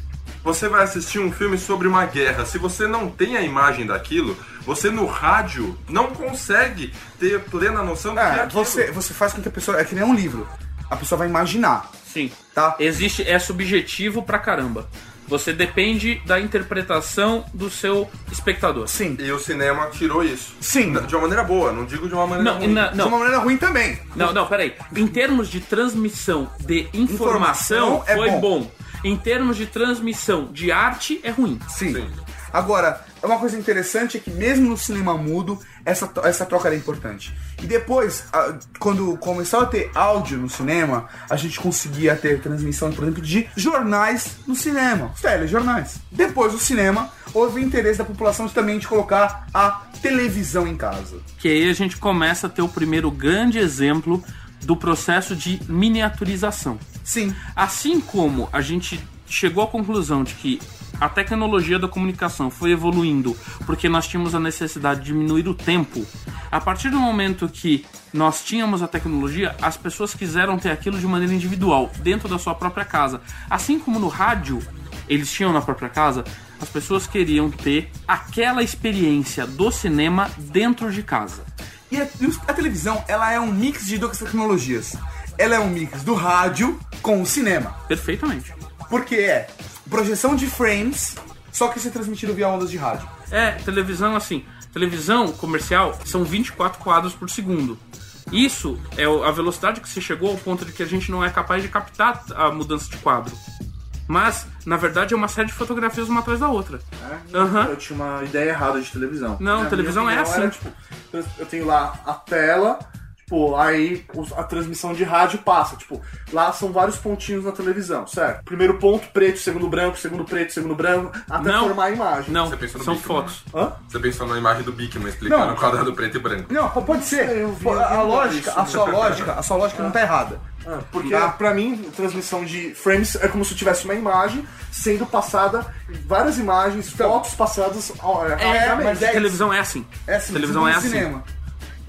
C: você vai assistir um filme sobre uma guerra. Se você não tem a imagem daquilo, você no rádio não consegue ter plena noção do que é
B: É,
C: aquilo.
B: você, você faz com que a pessoa. É que nem um livro. A pessoa vai imaginar.
E: Sim.
B: Tá.
E: Existe, é subjetivo pra caramba. Você depende da interpretação do seu espectador.
B: Sim.
C: E o cinema tirou isso.
B: Sim.
C: De uma maneira boa, não digo de uma maneira
E: Não,
C: ruim.
E: na-
B: De
E: não,
B: uma maneira ruim também.
E: Não, não, peraí. Em termos de transmissão de informação,
B: Informação é
E: foi
B: bom.
E: bom. Em termos de transmissão de arte, é ruim.
B: Sim.
C: Sim.
B: Agora, uma coisa interessante é que mesmo no cinema mudo, essa, essa troca era importante. E depois, quando começou a ter áudio no cinema, a gente conseguia ter transmissão, por exemplo, de jornais no cinema, os telejornais. Depois do cinema, houve interesse da população também de colocar a televisão em casa.
E: Que aí a gente começa a ter o primeiro grande exemplo do processo de miniaturização.
B: Sim.
E: Assim como a gente chegou à conclusão de que a tecnologia da comunicação foi evoluindo porque nós tínhamos a necessidade de diminuir o tempo, a partir do momento que nós tínhamos a tecnologia, as pessoas quiseram ter aquilo de maneira individual, dentro da sua própria casa. Assim como no rádio eles tinham na própria casa, as pessoas queriam ter aquela experiência do cinema dentro de casa.
B: E a, a televisão, ela é um mix de duas tecnologias. Ela é um mix do rádio com o cinema.
E: Perfeitamente.
B: Porque é projeção de frames, só que isso é transmitido via ondas de rádio.
E: É, televisão assim. Televisão comercial são 24 quadros por segundo. Isso é a velocidade que se chegou ao ponto de que a gente não é capaz de captar a mudança de quadro. Mas, na verdade, é uma série de fotografias uma atrás da outra. Aham.
D: eu tinha uma ideia errada de televisão.
E: Não,
D: Na
E: televisão é assim.
D: era, tipo, eu tenho lá a tela, tipo, aí a transmissão de rádio passa. Tipo, lá são vários pontinhos na televisão, certo? Primeiro ponto preto, segundo branco, segundo preto, segundo branco, até
E: Não.
D: formar a imagem.
E: Não,
C: Você pensou no
E: são
C: Bigman,
E: fotos.
D: Hã?
C: Você pensou na imagem do Bigman explicando
B: Não.
C: o quadrado preto e branco.
B: Não, po- pode ser.
D: Eu vi,
B: Pô,
D: eu vi
B: a lógica,
D: isso.
B: a sua lógica, a sua lógica não tá errada.
D: Ah, porque
B: Tá.
D: pra mim, transmissão de frames é como se eu tivesse uma imagem sendo passada, várias imagens, fotos passadas ao,
E: É,
D: rapidamente.
E: mas
B: é-
E: televisão é assim.
B: É assim,
E: televisão é
B: no
E: assim.
B: cinema.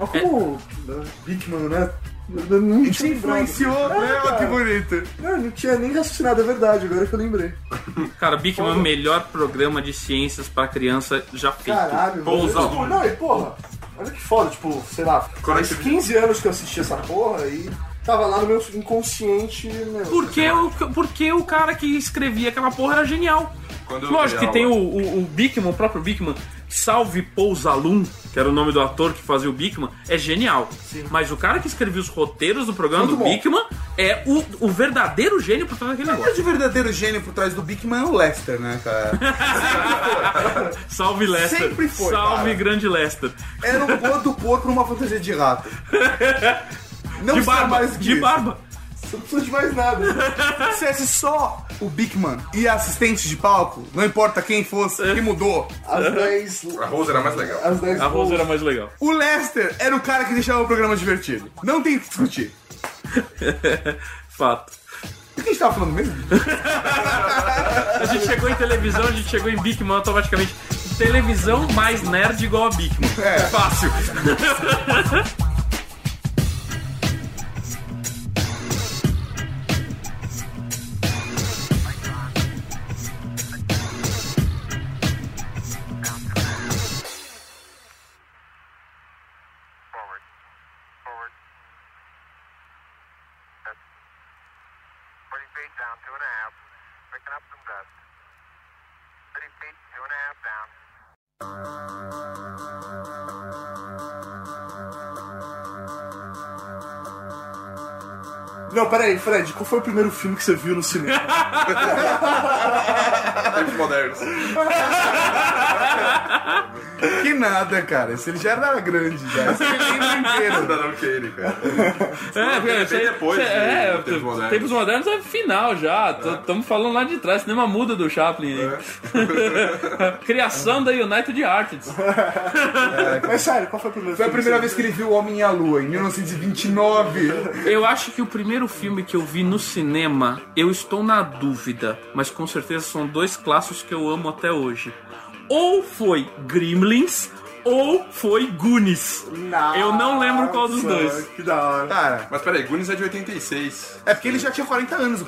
D: Mas como uh, Bigman, né? Eu não
B: te influenciou,
D: É,
B: né? Olha que bonito.
D: Não, não tinha nem raciocinado, é verdade, agora que eu lembrei.
E: Cara, Big Man, melhor programa de ciências pra criança já feito.
D: Caralho,
E: Pousa
D: mano. Tipo. Não, e porra, olha que foda, tipo, sei lá, faz
C: Coletivo.
D: 15 anos que eu assisti essa porra e tava lá no meu inconsciente, meu.
E: Porque o, porque o cara que escrevia aquela porra era genial. Lógico que tem o, o, o Bickman, o próprio Bickman, Salve Pousalum, que era o nome do ator que fazia o Bickman, é genial. Mas o cara que escrevia os roteiros do programa
B: Muito
E: do
B: bom.
E: Bickman é o, o verdadeiro gênio por trás daquele
B: O
E: negócio.
B: de verdadeiro gênio por trás do Bigman é o Lester, né, cara?
E: Salve Lester.
B: Sempre foi,
E: Salve
B: cara.
E: grande Lester.
B: Era um gordo porco numa fantasia de rato. Não
E: De barba,
B: mais
E: de
B: disso.
E: barba.
D: Você não precisa de mais nada.
B: Se fosse só o Bigman e a assistente de palco, não importa quem fosse, que mudou.
D: Às 10.
C: A Rose era mais legal.
D: 10
E: A Rose era mais legal.
B: O Lester era o cara que deixava o programa divertido. Não tem o que discutir.
E: Fato.
B: O que a gente tava falando mesmo?
E: A gente chegou em televisão, a gente chegou em Bickman automaticamente. Televisão mais nerd igual a Bickman.
B: É.
E: Fácil.
D: Não, peraí, Fred, qual foi o primeiro filme que você viu no cinema?
C: Tempos modernos.
B: Que nada, cara. Esse ele já era grande, já. Esse lembra inteiro.
C: Kane, cara.
E: É,
C: depois
E: você-
C: de
E: é,
C: Tempos
E: Tempos
C: Modernos.
E: Tempos Modernos é final já. Estamos falando lá de trás. Cinema muda do Chaplin aí. Criação da United Artists.
D: Mas sério, qual foi o primeiro
B: Foi a primeira vez que ele viu o Homem e a Lua, em 1929.
E: Eu acho que o primeiro filme que eu vi no cinema, eu estou na dúvida, mas com certeza são dois clássicos que eu amo até hoje. Ou foi Gremlins, ou foi Goonies.
D: Nossa,
E: Eu não lembro qual dos dois.
D: Que da hora.
B: Cara,
C: Mas peraí, Goonies é de 86.
B: é porque ele já tinha 40 anos.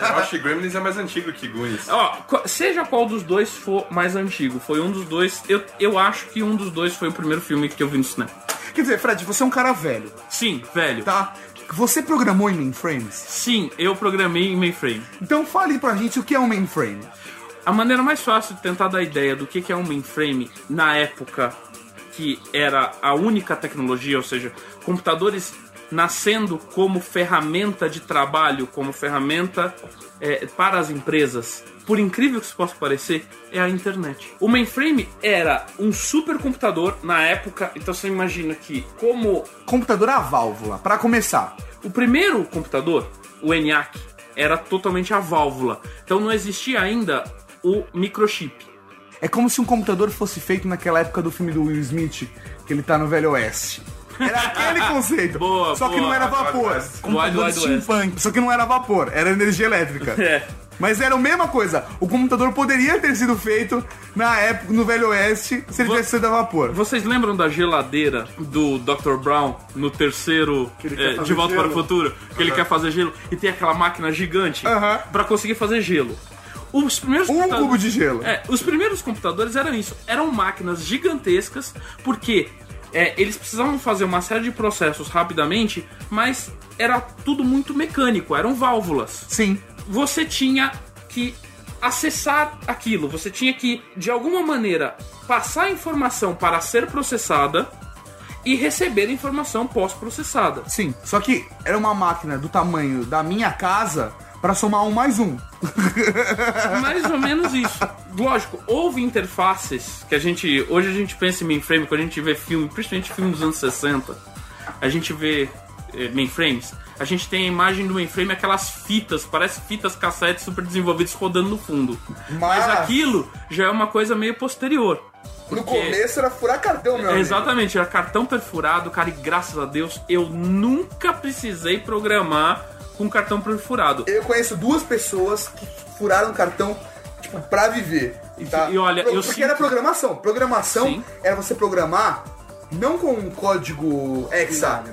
C: Eu acho que Gremlins é mais antigo que Goonies.
E: Ó, seja qual dos dois for mais antigo, foi um dos dois. Eu, eu acho que um dos dois foi o primeiro filme que eu vi no cinema.
B: Quer dizer, Fred, você é um cara velho,
E: Sim, velho.
B: tá? Você programou em mainframes?
E: Sim, eu programei em mainframe.
B: Então fale pra gente o que é um mainframe.
E: A maneira mais fácil de tentar dar ideia do que que é um mainframe na época que era a única tecnologia, ou seja, computadores nascendo como ferramenta de trabalho, como ferramenta é, para as empresas, por incrível que isso possa parecer, é a internet. O mainframe era um supercomputador na época, então você imagina que como
B: Computador a válvula, pra começar.
E: o primeiro computador, o ENIAC, era totalmente a válvula, então não existia ainda o microchip.
B: É como se um computador fosse feito naquela época do filme do Will Smith, que ele tá no Velho Oeste. Era aquele conceito.
E: Boa,
B: só que
E: boa.
B: não era vapor.
C: Wild
B: Computador
E: Wild West.
B: steampunk. Só que não era vapor, era energia elétrica.
E: É.
B: Mas era a mesma coisa. O computador poderia ter sido feito na época, no Velho Oeste, se ele
E: Vo-
B: tivesse sido a vapor.
E: Vocês lembram da geladeira do Dr. Brown no terceiro é, De Volta para o
D: gelo.
E: Futuro? Que ele quer fazer gelo e tem aquela máquina gigante
B: Aham.
E: pra conseguir fazer gelo. Os primeiros
B: Um cubo de gelo.
E: É, os primeiros computadores eram isso. Eram máquinas gigantescas, porque é, eles precisavam fazer uma série de processos rapidamente, mas era tudo muito mecânico, eram válvulas
B: Sim.
E: você tinha que acessar aquilo, você tinha que, de alguma maneira, passar a informação para ser processada e receber a informação pós-processada.
B: Sim. Só que era uma máquina do tamanho da minha casa pra somar um mais um.
E: Mais ou menos isso. Lógico, houve interfaces que a gente. Hoje a gente pensa em mainframe, quando a gente vê filme, principalmente filme dos anos 60, a gente vê eh, mainframes. A gente tem a imagem do mainframe, aquelas fitas, parece fitas cassete super desenvolvidas rodando no fundo. Mas,
B: Mas-
E: aquilo já é uma coisa meio posterior.
B: No
E: Porque-
B: começo era furar cartão, meu
E: É,
B: amigo.
E: Exatamente, era cartão perfurado, cara, e graças a Deus eu nunca precisei programar com cartão perfurado.
B: Eu conheço duas pessoas que furaram cartão, tipo, pra viver. Tá?
E: E olha,
B: Pro-
E: eu
B: Porque
E: sinto-
B: era programação. Programação
E: Sim.
B: era você programar não com um código hexa.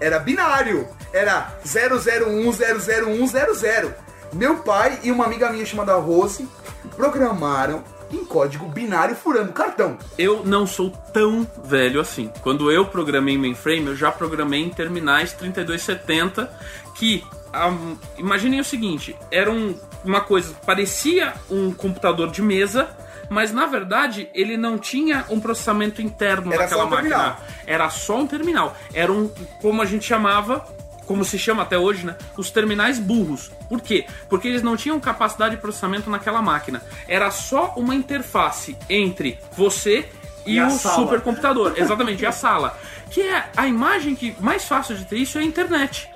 B: Era binário. Era 001000100. Meu pai e uma amiga minha chamada Rose programaram em código binário furando cartão.
E: Eu não sou tão velho assim. Quando eu programei em mainframe, eu já programei em terminais 3270 que imaginem o seguinte, era um- uma coisa, parecia um computador de mesa, mas na verdade ele não tinha um processamento interno
B: Era
E: naquela
B: só um
E: máquina.
B: terminal.
E: Era só um terminal. Era um, como a gente chamava, como se chama até hoje, né? Os terminais burros. Por quê? Porque eles não tinham capacidade de processamento naquela máquina. Era só uma interface entre você e,
D: E
E: o supercomputador. Exatamente, e a sala. Que é a imagem que mais fácil de ter isso é a internet.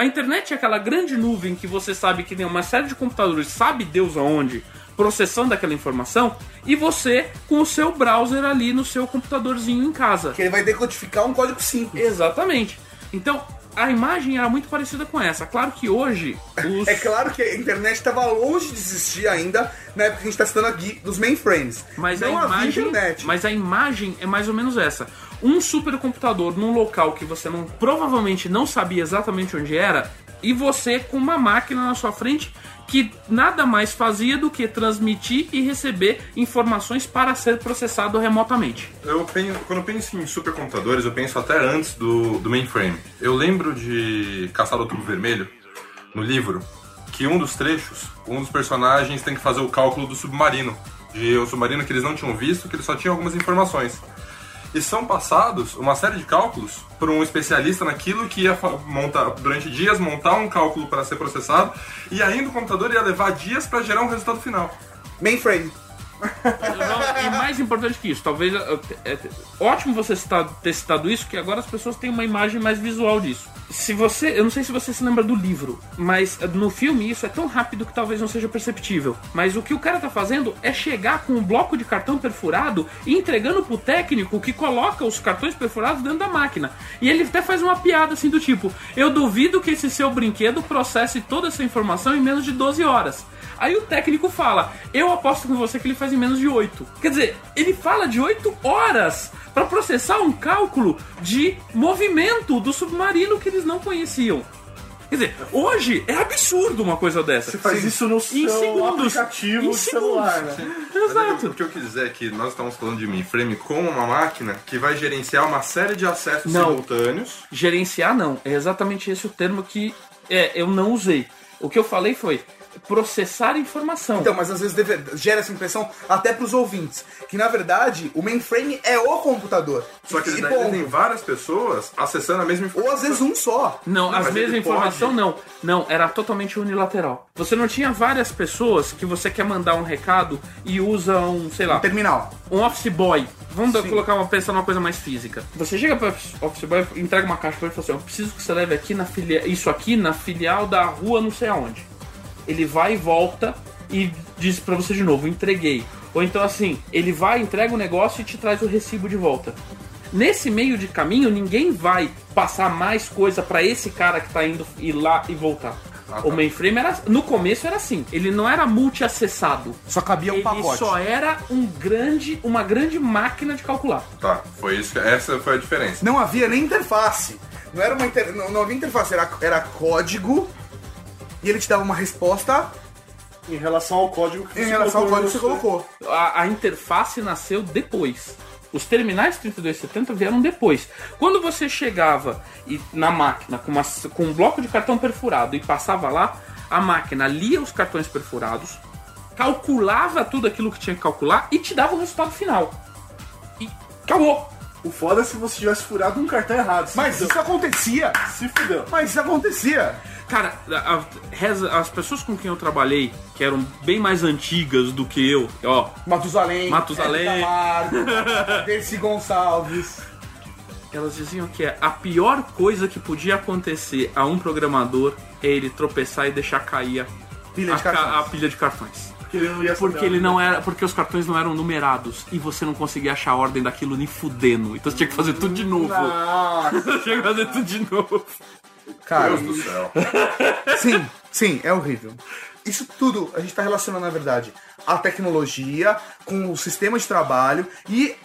E: A internet é aquela grande nuvem que você sabe que tem uma série de computadores, sabe Deus aonde, processando aquela informação, e você com o seu browser ali no seu computadorzinho em casa.
B: Que ele vai decodificar um código simples.
E: Exatamente. Então, a imagem era muito parecida com essa. Claro que hoje os...
B: É claro que a internet estava longe de existir ainda na época que a gente está citando aqui dos mainframes.
E: Mas
B: não
E: a imagem,
B: internet.
E: mas a imagem é mais ou menos essa. Um supercomputador num local que você não provavelmente não sabia exatamente onde era e você com uma máquina na sua frente que nada mais fazia do que transmitir e receber informações para ser processado remotamente.
C: Eu penso, quando eu penso em supercomputadores, eu penso até antes do, do mainframe. Eu lembro de Caçar o Tubo Vermelho, no livro que um dos trechos, um dos personagens tem que fazer o cálculo do submarino. De um submarino que eles não tinham visto, que eles só tinham algumas informações. E são passados uma série de cálculos por um especialista naquilo que ia montar durante dias montar um cálculo para ser processado e ainda o computador ia levar dias para gerar um resultado final.
B: Mainframe.
E: E mais importante que isso, talvez. é, é, ótimo você citar- ter citado isso, que agora as pessoas têm uma imagem mais visual disso. Se você. Eu não sei se você se lembra do livro, mas no filme isso é tão rápido que talvez não seja perceptível. Mas o que o cara tá fazendo é chegar com um bloco de cartão perfurado e entregando pro técnico que coloca os cartões perfurados dentro da máquina. E ele até faz uma piada assim do tipo: Eu duvido que esse seu brinquedo processe toda essa informação em menos de 12 horas. Aí o técnico fala: Eu aposto com você que ele faz em menos de 8. Quer dizer, ele fala de 8 horas para processar um cálculo de movimento do submarino que eles não conheciam. Quer dizer, hoje é absurdo uma coisa dessa.
H: Você faz isso no
E: Em
H: seu
E: segundos.
H: aplicativo
E: Em
H: de celular,
E: segundos.
H: né?
E: Exato.
C: O que eu quis dizer é que nós estamos falando de mainframe como uma máquina que vai gerenciar uma série de acessos
E: Não.
C: simultâneos.
E: Gerenciar não. É exatamente esse o termo que é, eu não usei. O que eu falei foi processar informação.
B: Então, mas às vezes deve- gera essa impressão até pros ouvintes. Que na verdade o mainframe é o computador.
C: Só que
B: E
C: daí tem várias pessoas acessando a mesma informação.
B: Ou às vezes um só.
E: Não,
C: Não,
E: mesmas
C: ele
E: informação
C: pode.
E: não. Não, era totalmente unilateral. Você não tinha várias pessoas que você quer mandar um recado e usa um, sei lá,
B: Terminal.
E: um office boy. Vamos dar- colocar uma pensar numa coisa mais física. Você chega para office boy, entrega uma caixa para ele e fala assim: "Eu preciso que você leve aqui na filia... isso aqui na filial da rua não sei aonde". Ele vai e volta e diz para você de novo: "Entreguei". Ou então assim, ele vai, entrega o negócio e te traz o recibo de volta. Nesse meio de caminho, ninguém vai passar mais coisa para esse cara que tá indo ir lá e voltar.
C: Ah, tá.
E: O mainframe era no começo era assim, ele não era multi-acessado.
B: Só cabia um
E: Ele
B: pacote.
E: só era um grande, uma grande máquina de calcular.
C: Tá, foi isso. que- Essa foi a diferença.
B: Não havia nem interface. Não era uma inter... não, não havia interface, era, era código e ele te dava uma resposta
H: Em relação ao código que
B: em
H: você
B: relação ao
H: colocou
B: código que você colocou.
E: A, a interface nasceu depois. Os terminais 3270 vieram depois. Quando você chegava e, na máquina com, uma- com um bloco de cartão perfurado e passava lá, a máquina lia os cartões perfurados, calculava tudo aquilo que tinha que calcular e te dava o resultado final. E acabou.
H: O foda é se você tivesse furado um cartão errado.
B: Mas
H: fudeu.
B: isso acontecia.
H: Se fudeu.
B: Mas isso acontecia.
E: Cara, a- a- reza- as pessoas com quem eu trabalhei, que eram bem mais antigas do que eu, ó,
B: Matusalém,
E: Matusalém.
B: Dercy Gonçalves.
E: elas diziam que é a pior coisa que podia acontecer a um programador é ele tropeçar e deixar cair a,
B: Pilha de
E: a
B: cartões.
E: a pilha de cartões.
H: Porque ele não ia
E: Porque ele não era, porque os cartões não eram numerados e você não conseguia achar a ordem daquilo nem fudendo. Então você tinha que fazer tudo de novo. Você tinha que fazer tudo de novo.
B: Cara,
C: Deus do céu.
B: sim, sim, é horrível. Isso tudo a gente tá relacionando, na verdade, a tecnologia com o sistema de trabalho e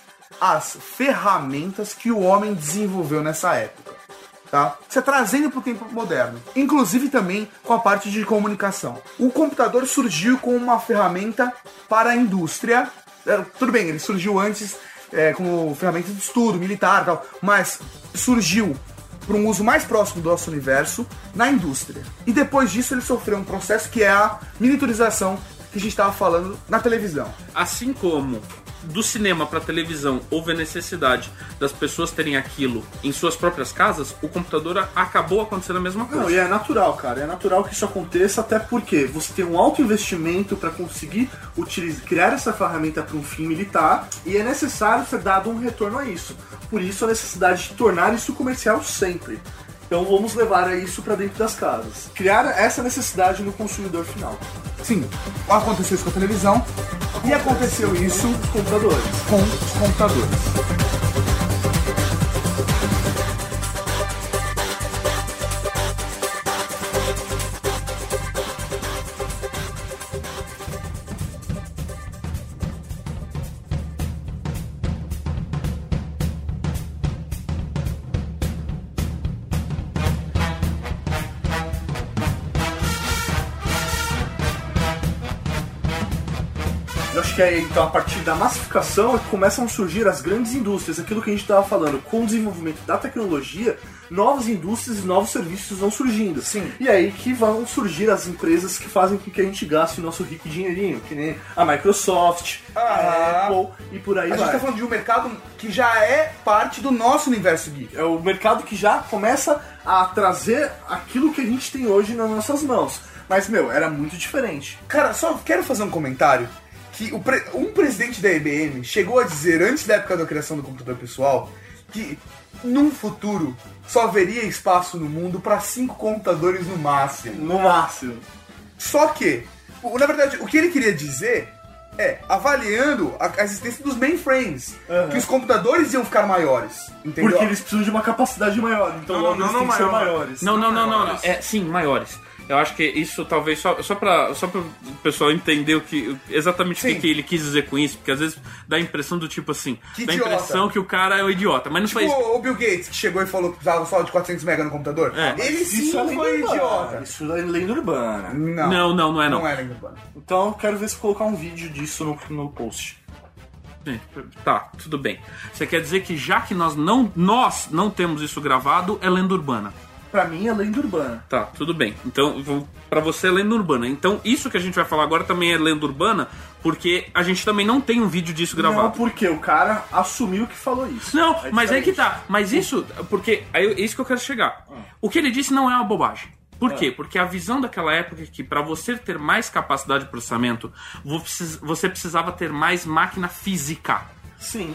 B: as ferramentas que o homem desenvolveu nessa época. Tá? Você trazendo para o tempo moderno, inclusive também com a parte de comunicação. O computador surgiu como uma ferramenta para a indústria. É, tudo bem, ele surgiu antes é, como ferramenta de estudo militar, tal, mas surgiu para um uso mais próximo do nosso universo na indústria. E depois disso ele sofreu um processo que é a miniaturização que a gente estava falando na televisão.
E: Assim como do cinema para televisão houve a necessidade das pessoas terem aquilo em suas próprias casas, o computador acabou acontecendo a mesma coisa.
H: Não, e é natural, cara. É natural que isso aconteça, até porque você tem um alto investimento para conseguir utilizar, criar essa ferramenta para um fim militar e é necessário ser dado um retorno a isso. Por isso a necessidade de tornar isso comercial sempre. Então vamos levar isso para dentro das casas. Criar essa necessidade no consumidor final.
B: Sim, aconteceu isso com a televisão e aconteceu isso
H: Os computadores.
B: com os computadores.
H: Que é então a partir da massificação é que começam a surgir as grandes indústrias, aquilo que a gente estava falando, com o desenvolvimento da tecnologia, novas indústrias e novos serviços vão surgindo.
B: Sim.
H: E aí que vão surgir as empresas que fazem com que a gente gaste o nosso rico dinheirinho, que nem a Microsoft, a
B: Ah.
H: Apple e por aí
B: A
H: vai.
B: gente tá falando de um mercado que já é parte do nosso universo geek.
H: É o mercado que já começa a trazer aquilo que a gente tem hoje nas nossas mãos. Mas, meu, era muito diferente.
B: Cara, só quero fazer um comentário que o pre- um presidente da IBM chegou a dizer antes da época da criação do computador pessoal que num futuro só haveria espaço no mundo para cinco computadores no máximo.
H: No máximo.
B: Só que, o- na verdade, o que ele queria dizer é avaliando a, a existência dos mainframes,
H: Aham.
B: que os computadores iam ficar maiores, entendeu?
H: Porque eles precisam de uma capacidade maior. Então,
C: Não,
H: logo
C: não,
H: eles
C: não
H: têm que ser
C: maior.
H: maiores.
E: Não, não, não, não, não. É, sim, maiores. Eu acho que isso talvez só, só para só o pessoal entender o que exatamente o
B: Sim.
E: que, que ele quis dizer com isso, porque às vezes dá a impressão do tipo assim,
B: Que
E: dá a impressão que o cara é o idiota, mas não
B: Tipo
E: foi isso.
B: o, o Bill Gates, que chegou e falou que precisava só de 400 MB no computador.
E: É.
B: ele sim
H: Isso é lenda
B: foi
H: urbana.
B: idiota.
H: Isso é lenda urbana.
B: Não,
E: Não, não, não é não.
B: não é lenda urbana.
H: Então, eu quero ver se colocar um vídeo disso no, no post.
E: Tá, tudo bem. Você quer dizer que já que nós não nós não temos isso gravado, é lenda urbana.
H: Pra mim, é lenda urbana.
E: Tá, tudo bem. Então, pra você é lenda urbana. Então, isso que a gente vai falar agora também é lenda urbana, porque a gente também não tem um vídeo disso
H: Não,
E: gravado.
H: porque o cara assumiu que falou isso.
E: Não,
H: É
E: mas aí que
H: diferente.
E: tá. Mas isso, porque aí é isso que eu quero chegar. O que ele disse não é uma bobagem. Por quê? Porque a visão daquela época é que para você ter mais capacidade de processamento, você precisava ter mais máquina física.
H: Sim.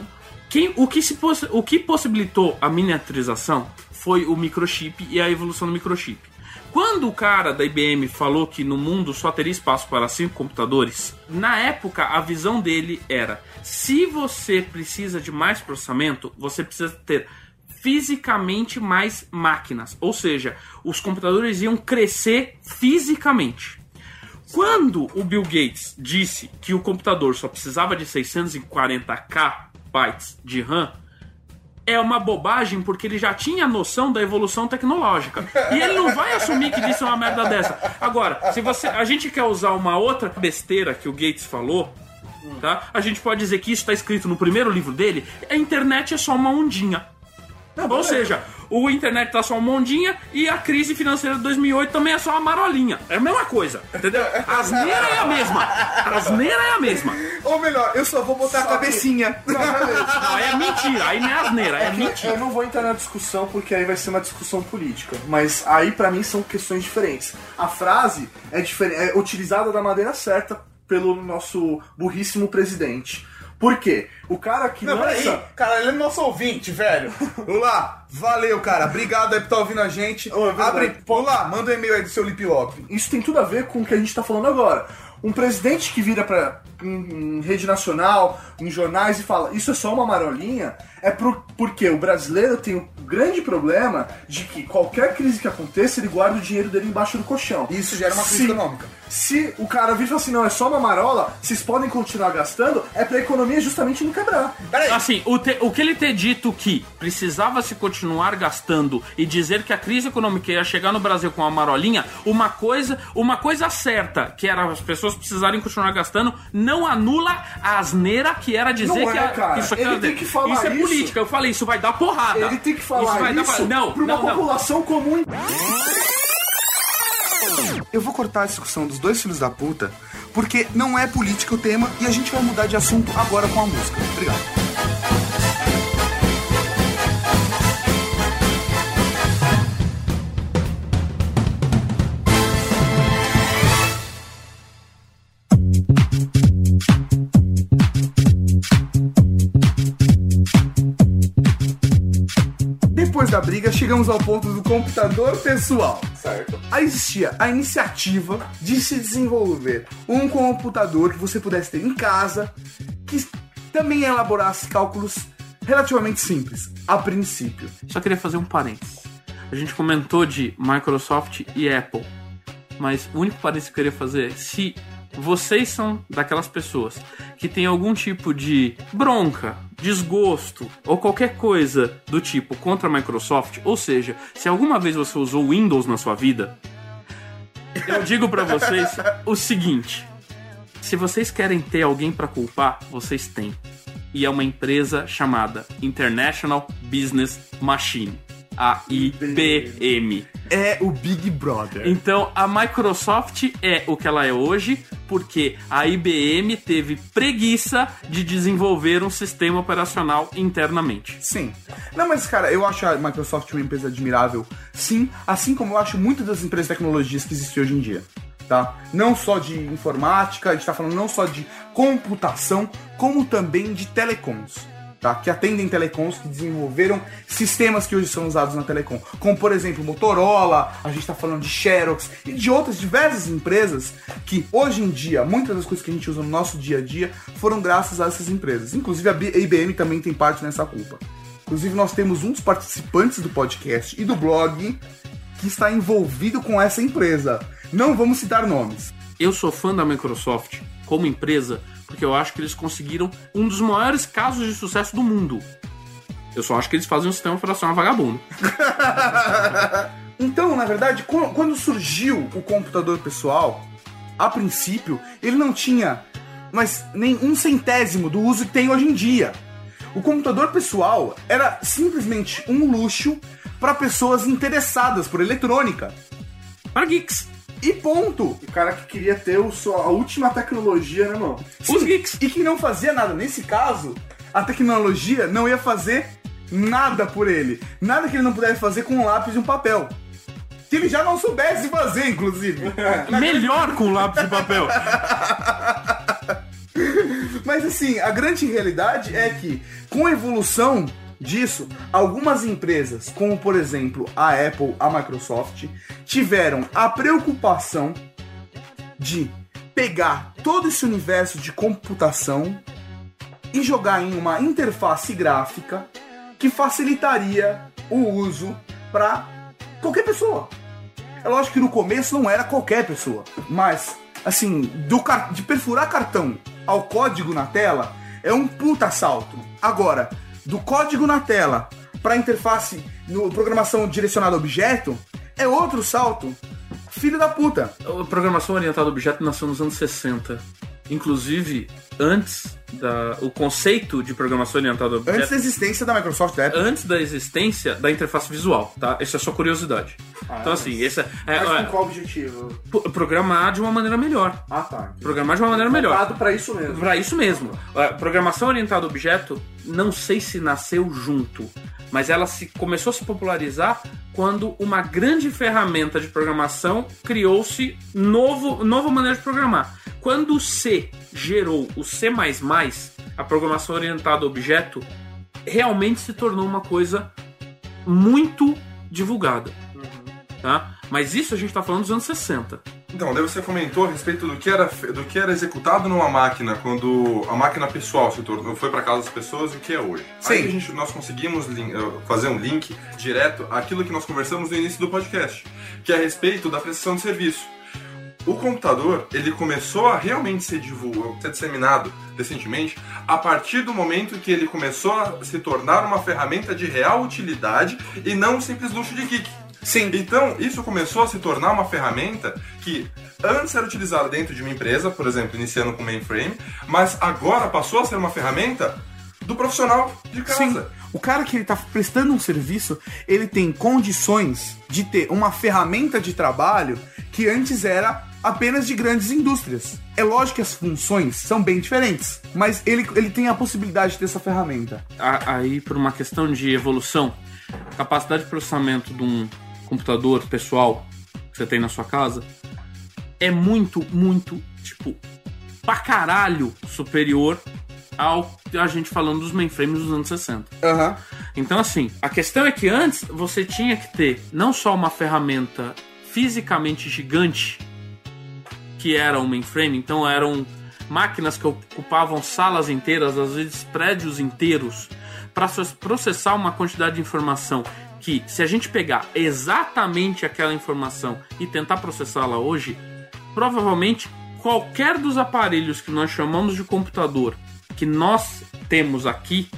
E: Quem, o, que se possi- o que possibilitou a miniaturização foi o microchip e a evolução do microchip. Quando o cara da IBM falou que no mundo só teria espaço para cinco computadores, na época a visão dele era: se você precisa de mais processamento, você precisa ter fisicamente mais máquinas. Ou seja, os computadores iam crescer fisicamente. Quando o Bill Gates disse que o computador só precisava de 640k bytes de RAM, é uma bobagem porque ele já tinha noção da evolução tecnológica. E ele não vai assumir que disse uma merda dessa. Agora, se você a gente quer usar uma outra besteira que o Gates falou, tá? A gente pode dizer que isso está escrito no primeiro livro dele, a internet é só uma ondinha. Ou seja, o internet tá só uma ondinha e a crise financeira de 2008 também é só uma marolinha. É a mesma coisa, entendeu? A asneira é a mesma. A asneira é a mesma.
B: Ou melhor, eu só vou botar a
H: Só que-
B: cabecinha.
E: Não, aí é mentira. Aí não é asneira, é
H: É que
E: mentira.
H: eu não vou entrar na discussão porque aí vai ser uma discussão política. Mas aí pra mim são questões diferentes. A frase é, difer- é utilizada da maneira certa pelo nosso burríssimo presidente. Por quê? O cara que
B: Não, peraí.
H: lança.
B: Cara, ele é nosso ouvinte, velho. Vamos lá. Valeu, cara. Obrigado aí por estar ouvindo a gente.
H: Ô, é.
B: Abre. Lá, manda um e-mail aí do seu Lip Lop.
H: Isso tem tudo a ver com o que a gente tá falando agora. Um presidente que vira pra em, em rede nacional, em jornais e fala isso é só uma marolinha, é pro, porque o brasileiro tem o grande problema de que qualquer crise que aconteça, ele guarda o dinheiro dele embaixo do colchão.
B: E isso gera uma crise
H: Se-
B: econômica.
H: Se o cara vir e falar assim, não, é só uma marola, vocês podem continuar gastando, é pra economia justamente não quebrar.
B: Peraí.
E: Assim, o, te- o que ele ter dito que precisava se continuar gastando e dizer que a crise econômica ia chegar no Brasil com uma marolinha, uma coisa, uma coisa certa, que era as pessoas precisarem continuar gastando, não anula a asneira que era dizer
H: Não
E: que,
H: é,
E: a- isso aqui
H: Ele
E: era-
H: tem que falar
E: Isso é
H: isso.
E: política. Eu falei, isso vai dar porrada.
H: Ele tem que falar
E: vai
H: isso,
E: dar porrada. Não,
H: pra uma
E: não, não.
H: população comum.
B: Eu vou cortar a discussão dos dois filhos da puta, porque não é política o tema e a gente vai mudar de assunto agora com a música. Obrigado. Depois da briga, chegamos ao ponto do computador pessoal.
H: Certo.
B: Aí existia a iniciativa de se desenvolver um computador que você pudesse ter em casa, que também elaborasse cálculos relativamente simples, a princípio.
E: Só queria fazer um parênteses. A gente comentou de Microsoft e Apple. Mas o único parênteses que eu queria fazer é se vocês são daquelas pessoas que tem algum tipo de bronca, desgosto ou qualquer coisa do tipo contra a Microsoft, ou seja, se alguma vez você usou Windows na sua vida, eu digo pra vocês o seguinte: Se vocês querem ter alguém para culpar, vocês têm. E é uma empresa chamada International Business Machine, a IBM.
B: É o Big Brother.
E: Então a Microsoft é o que ela é hoje porque a IBM teve preguiça de desenvolver um sistema operacional internamente.
B: Sim. Não, mas cara, eu acho a Microsoft uma empresa admirável, sim, assim como eu acho muitas das empresas de tecnologias que existem hoje em dia. Tá? Não só de informática, a gente tá falando não só de computação, como também de telecoms. Tá? Que atendem telecoms, que desenvolveram sistemas que hoje são usados na telecom. Como, por exemplo, Motorola, a gente está falando de Xerox e de outras diversas empresas que, hoje em dia, muitas das coisas que a gente usa no nosso dia a dia foram graças a essas empresas. Inclusive, a IBM também tem parte nessa culpa. Inclusive, nós temos um dos participantes do podcast e do blog que está envolvido com essa empresa. Não vamos citar nomes.
E: Eu sou fã da Microsoft como empresa porque eu acho que eles conseguiram um dos maiores casos de sucesso do mundo. Eu só acho que eles fazem um sistema operacional vagabundo.
B: Então, na verdade, qu- quando surgiu o computador pessoal, a princípio, ele não tinha mas nem um centésimo do uso que tem hoje em dia. O computador pessoal era simplesmente um luxo para pessoas interessadas por eletrônica.
E: Para geeks.
B: E ponto.
H: O cara que queria ter o a última tecnologia, né, mano?
E: Os geeks.
B: E que não fazia nada. Nesse caso, a tecnologia não ia fazer nada por ele. Nada que ele não pudesse fazer com um lápis e um papel. Que ele já não soubesse fazer, inclusive.
E: Melhor com lápis e papel.
B: Mas assim, a grande realidade é que, com a evolução disso, algumas empresas, como por exemplo a Apple, a Microsoft, tiveram a preocupação de pegar todo esse universo de computação e jogar em uma interface gráfica que facilitaria o uso para qualquer pessoa. É lógico que no começo não era qualquer pessoa, mas assim, do de perfurar cartão ao código na tela é um puta salto. Agora, do código na tela para interface no programação direcionada a objeto é outro salto. Filho da puta.
E: A programação orientada a objeto nasceu nos anos 60. Inclusive, antes da. O conceito de programação orientada a objeto.
B: Antes da existência da Microsoft da Apple.
E: antes da existência da interface visual, tá? Isso é só curiosidade. então, assim, esse é, é,
H: Mas
E: é,
H: com qual objetivo?
E: pro- programar de uma maneira melhor.
H: Ah, tá.
E: Programar de uma maneira melhor.
H: Pra isso mesmo.
E: Pra isso mesmo. A programação orientada a objeto, não sei se nasceu junto, mas ela se começou a se popularizar quando uma grande ferramenta de programação criou-se novo, nova maneira de programar. Quando o C gerou o C++, a programação orientada a objeto realmente se tornou uma coisa muito divulgada. Tá? Mas isso a gente tá falando dos anos 60.
C: Então, daí você comentou a respeito do que era, do que era executado numa máquina quando a máquina pessoal se tornou, foi para casa das pessoas e o que é hoje.
B: Sim.
C: Aí gente, nós conseguimos eh, fazer um link direto àquilo que nós conversamos no início do podcast, que é a respeito da prestação de serviço. O computador, ele começou a realmente ser divulgado, ser disseminado recentemente, a partir do momento que ele começou a se tornar uma ferramenta de real utilidade e não um simples luxo de geek.
B: Sim.
C: Então, isso começou a se tornar uma ferramenta que antes era utilizada dentro de uma empresa, por exemplo, iniciando com mainframe, mas agora passou a ser uma ferramenta do profissional de casa.
B: Sim. O cara que ele tá prestando um serviço, ele tem condições de ter uma ferramenta de trabalho que antes era apenas de grandes indústrias. É lógico que as funções são bem diferentes, mas ele, ele tem a possibilidade de ter essa ferramenta.
E: Aí, por uma questão de evolução, a capacidade de processamento de um computador pessoal que você tem na sua casa é muito, muito, tipo, pra caralho superior ao a gente falando dos mainframes dos anos 60.
B: Aham.
E: Então, assim, a questão é que antes você tinha que ter não só uma ferramenta fisicamente gigante, que era um mainframe, então eram máquinas que ocupavam salas inteiras, às vezes prédios inteiros, para processar uma quantidade de informação que, se a gente pegar exatamente aquela informação e tentar processá-la hoje, provavelmente qualquer dos aparelhos que nós chamamos de computador que nós temos aqui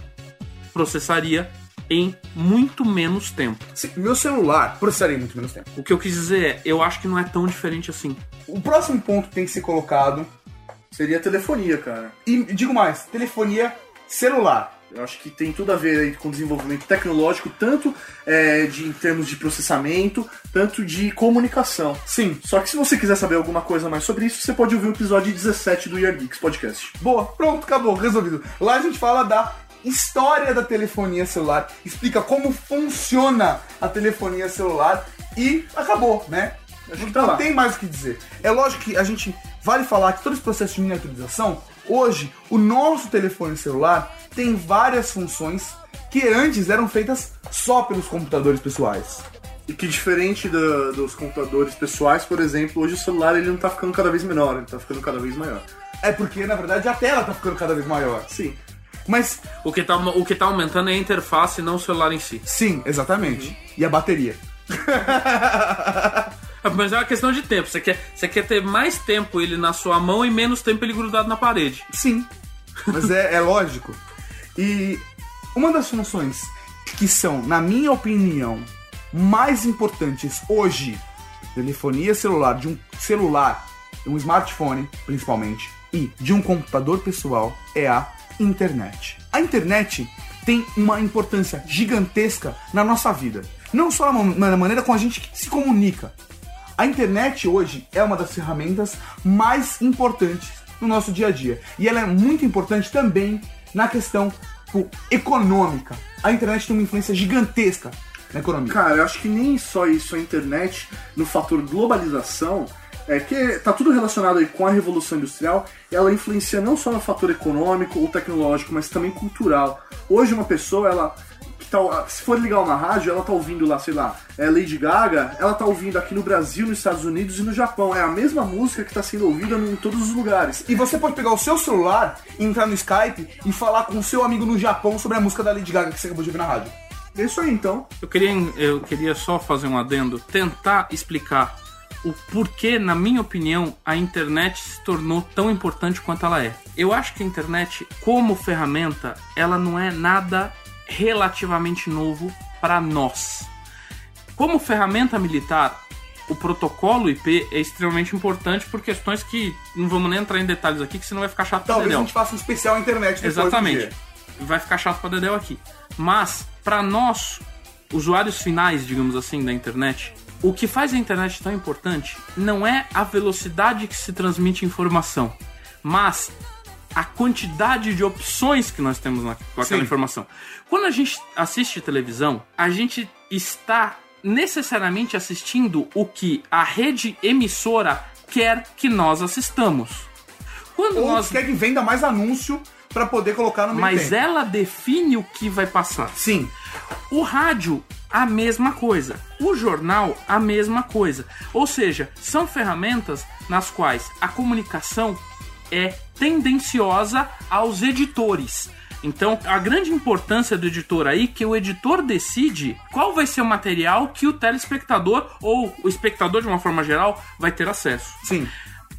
E: processaria em muito menos tempo.
B: Sim, Meu celular processaria muito menos tempo.
E: O que eu quis dizer é, eu acho que não é tão diferente assim.
B: O próximo ponto que tem que ser colocado
D: Seria telefonia, cara.
B: E digo mais, telefonia celular.
D: Eu acho que tem tudo a ver aí com desenvolvimento tecnológico, tanto é, de, em termos de processamento, tanto de comunicação.
B: Sim.
D: Só que se você quiser saber alguma coisa mais sobre isso, você pode ouvir o episódio 17 do Year Geeks Podcast.
B: Boa, pronto, acabou, resolvido. Lá a gente fala da história da telefonia celular, explica como funciona a telefonia celular e acabou, né?
D: Acho que tá
B: Não tem mais o que dizer. É lógico que a gente vale falar que todo esse processo de miniaturização, hoje, o nosso telefone celular tem várias funções que antes eram feitas só pelos computadores pessoais.
D: E que diferente da- dos computadores pessoais, por exemplo, hoje o celular ele não tá ficando cada vez menor, ele tá ficando cada vez maior.
B: É porque, na verdade, a tela tá ficando cada vez maior.
D: Sim.
B: Mas,
E: O que, tá, o que tá aumentando é a interface, não o celular em si.
B: sim, exatamente. E a bateria.
E: Mas é uma questão de tempo. Você quer, você quer ter mais tempo ele na sua mão e menos tempo ele grudado na parede.
B: Sim. Mas é, é lógico. E uma das funções que são, na minha opinião, mais importantes hoje, telefonia celular, de um celular, um smartphone, principalmente, e de um computador pessoal, é a internet. A internet tem uma importância gigantesca na nossa vida. Não só na ma- na maneira como a gente se comunica, a internet hoje é uma das ferramentas mais importantes no nosso dia a dia. E ela é muito importante também na questão tipo, econômica. A internet tem uma influência gigantesca na economia.
D: Cara, eu acho que nem só isso, a internet, no fator globalização, é que tá tudo relacionado aí com a Revolução Industrial, ela influencia não só no fator econômico ou tecnológico, mas também cultural. Hoje uma pessoa, ela tá, se for ligar uma rádio, ela tá ouvindo lá, sei lá, é Lady Gaga, ela tá ouvindo aqui no Brasil, nos Estados Unidos e no Japão. É a mesma música que tá sendo ouvida em todos os lugares.
B: E você pode pegar o seu celular, entrar no Skype e falar com o seu amigo no Japão sobre a música da Lady Gaga que você acabou de ouvir na rádio.
D: É isso aí então.
E: Eu queria, eu queria só fazer um adendo, tentar explicar o porquê, na minha opinião, a internet se tornou tão importante quanto ela é. Eu acho que a internet, como ferramenta, ela não é nada relativamente novo para nós. Como ferramenta militar, o protocolo IP é extremamente importante por questões que não vamos nem entrar em detalhes aqui, que senão vai ficar chato pra
B: Talvez a gente faça um especial internet
E: Exatamente. Vai ficar chato pra Dedéu aqui. Mas, para nós, usuários finais, digamos assim, da internet, o que faz a internet tão importante não é a velocidade que se transmite informação, mas a quantidade de opções que nós temos na, com aquela
B: Sim.
E: informação. Quando a gente assiste televisão, a gente está necessariamente assistindo o que a rede emissora quer que nós assistamos. Quando
B: Ou
E: nós
B: quer que venda mais anúncio pra poder colocar no meio
E: mas
B: tempo.
E: ela define o que vai passar.
B: Sim.
E: O rádio, a mesma coisa. O jornal, a mesma coisa. Ou seja, são ferramentas nas quais a comunicação é tendenciosa aos editores. Então, a grande importância do editor aí é que o editor decide qual vai ser o material que o telespectador ou o espectador de uma forma geral vai ter acesso.
B: Sim.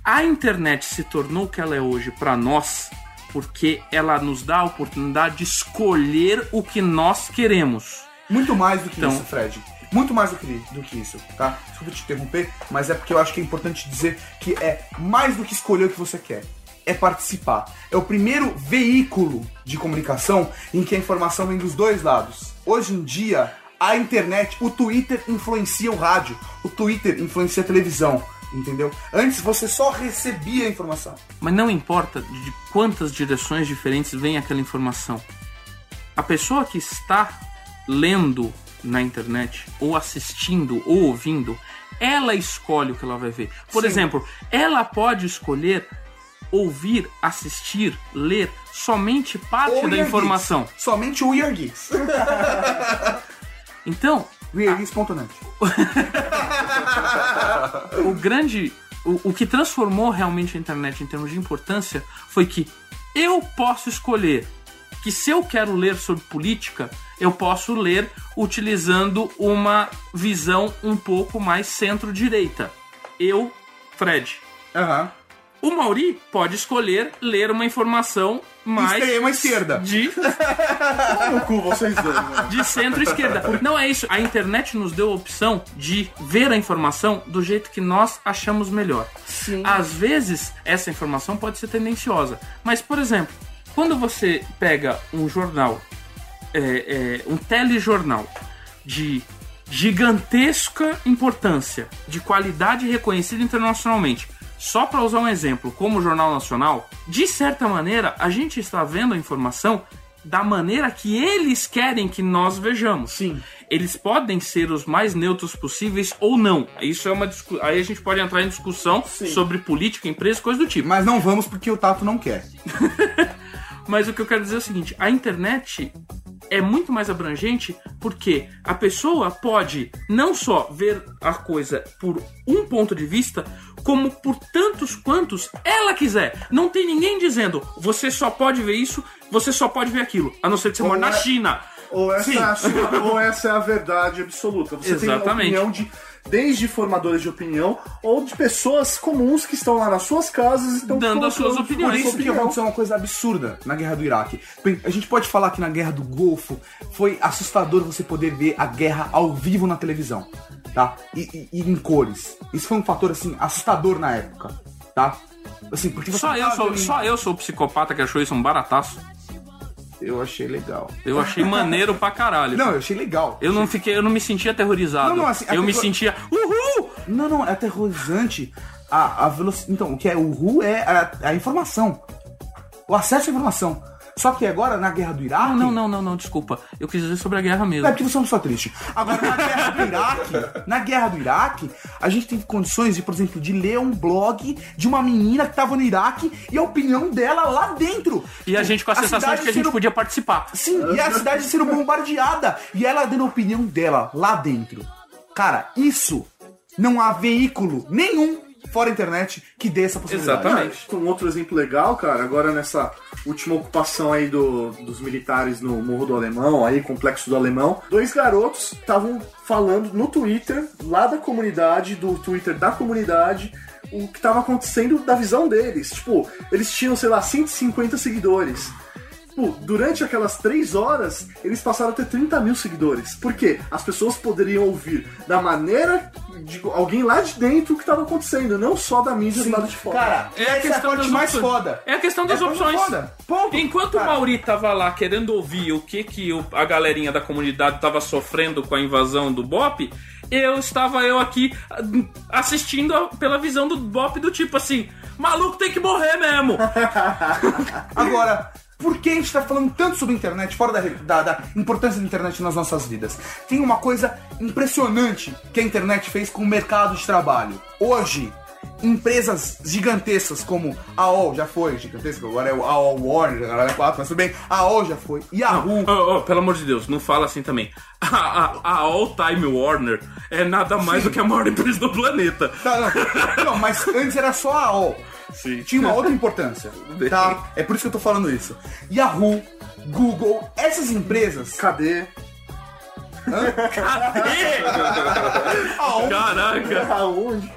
E: A internet se tornou o que ela é hoje para nós porque ela nos dá a oportunidade de escolher o que nós queremos.
B: Muito mais do que
E: Então-
B: isso, Fred. Muito mais do que, do que isso, tá? Desculpa te interromper, mas é porque eu acho que é importante dizer que é mais do que escolher o que você quer. É participar. É o primeiro veículo de comunicação em que a informação vem dos dois lados. Hoje em dia, a internet, o Twitter influencia o rádio, o Twitter influencia a televisão, entendeu? Antes você só recebia a informação.
E: Mas não importa de quantas direções diferentes vem aquela informação. A pessoa que está lendo na internet, ou assistindo, ou ouvindo, ela escolhe o que ela vai ver. Por
B: Sim.
E: exemplo, ela pode escolher ouvir, assistir, ler somente parte
B: Ou
E: da informação.
B: Geeks. Somente o We Are Geeks.
E: Então,
B: WeAreGeeks.net.
E: o grande. O, o que transformou realmente a internet em termos de importância foi que eu posso escolher que se eu quero ler sobre política, eu posso ler utilizando uma visão um pouco mais centro-direita. Eu, Fred.
B: Aham.
E: O Mauri pode escolher ler uma informação mais
B: Extrema esquerda.
E: de
H: No cu, vocês dois, né?
E: de centro-esquerda. Não é isso. A internet nos deu a opção de ver a informação do jeito que nós achamos melhor.
H: Sim.
E: Às vezes, essa informação pode ser tendenciosa. Mas, por exemplo, quando você pega um jornal, é, é, um telejornal de gigantesca importância, de qualidade reconhecida internacionalmente, só para usar um exemplo, como o Jornal Nacional, de certa maneira, a gente está vendo a informação da maneira que eles querem que nós vejamos.
H: Sim.
E: Eles podem ser os mais neutros possíveis ou não. Isso é uma discu... aí a gente pode entrar em discussão sobre política, empresa, coisa do tipo.
B: Mas não vamos porque o Tato não quer.
E: Mas o que eu quero dizer é o seguinte: a internet é muito mais abrangente porque a pessoa pode não só ver a coisa por um ponto de vista, como por tantos quantos ela quiser. Não tem ninguém dizendo você só pode ver isso, você só pode ver aquilo, a não ser que você mora na
H: é-
E: China.
H: Ou essa, é a sua- ou essa é a verdade absoluta. Você
E: Exatamente.
H: tem a opinião de desde formadores de opinião ou de pessoas comuns que estão lá nas suas casas e estão
E: Dando as suas opiniões.
B: Por isso que aconteceu uma coisa absurda na guerra do Iraque. A gente pode falar que na guerra do Golfo foi assustador você poder ver a guerra ao vivo na televisão, tá? E, e- e em cores. Isso foi um fator assim assustador na época, tá? Assim, porque
E: Só eu, sou, só eu sou o psicopata que achou isso um barataço.
B: Eu achei legal.
E: Eu achei maneiro pra caralho.
B: Não, eu achei legal.
E: Eu não fiquei, eu não me sentia aterrorizado.
B: Não, não, assim,
E: eu me sentia. Uhul!
B: Não, não, é aterrorizante. A, a velocidade. Então, o que é o RU é a, a informação. O acesso à informação. Só que agora, na guerra do Iraque.
E: Não, não, não, não, desculpa. Eu quis dizer sobre a guerra mesmo.
B: É porque você é uma pessoa triste. Agora, na guerra do Iraque, na guerra do Iraque, a gente tem condições de, por exemplo, de ler um blog de uma menina que tava no Iraque e a opinião dela lá dentro.
E: E a gente com a, sensação
B: cidade
E: de que a gente
B: sendo-
E: podia participar.
B: Sim, e a cidade sendo bombardeada. E ela dando a opinião dela lá dentro. Cara, isso não há veículo nenhum fora a internet que dê essa possibilidade.
E: Exatamente.
H: Um outro exemplo legal, cara, agora nessa última ocupação aí do- dos militares no Morro do Alemão, aí, Complexo do Alemão, dois garotos estavam falando no Twitter, lá da comunidade, do Twitter da comunidade, o que estava acontecendo da visão deles. Tipo, eles tinham, sei lá, 150 seguidores. Tipo, durante aquelas três horas, eles passaram a ter 30 mil seguidores. Por quê? As pessoas poderiam ouvir da maneira de alguém lá de dentro o que estava acontecendo, não só da mídia do lado de fora.
B: Cara,
E: É a
B: é a
E: questão
B: parte
E: das
B: mais
E: opções.
B: foda.
E: É a questão das
B: É
E: opções.
B: foda. Ponto.
E: Enquanto o
B: Cara.
E: Mauri tava lá querendo ouvir o que, que o- a galerinha da comunidade tava sofrendo com a invasão do Bop, eu estava eu aqui ah, assistindo a- pela visão do Bop do tipo assim, maluco tem que morrer mesmo.
B: Agora, por que a gente tá falando tanto sobre a internet, fora da, da- da importância da internet nas nossas vidas? Tem uma coisa impressionante que a internet fez com o mercado de trabalho. Hoje, empresas gigantescas como a AOL já foi gigantesca, agora é o AOL Warner, agora é 4, mas tudo bem, a AOL já foi, Yahoo,
E: Oh, oh, pelo amor de Deus, não fala assim também. A, a- a All Time Warner é nada mais do que a maior empresa do planeta.
B: Tá, não, não, mas antes era só a AOL.
E: Sim.
B: Tinha uma outra importância, tá? É por isso que eu tô falando isso. Yahoo, Google, essas empresas
H: Cadê?
E: Caraca!
H: Aonde?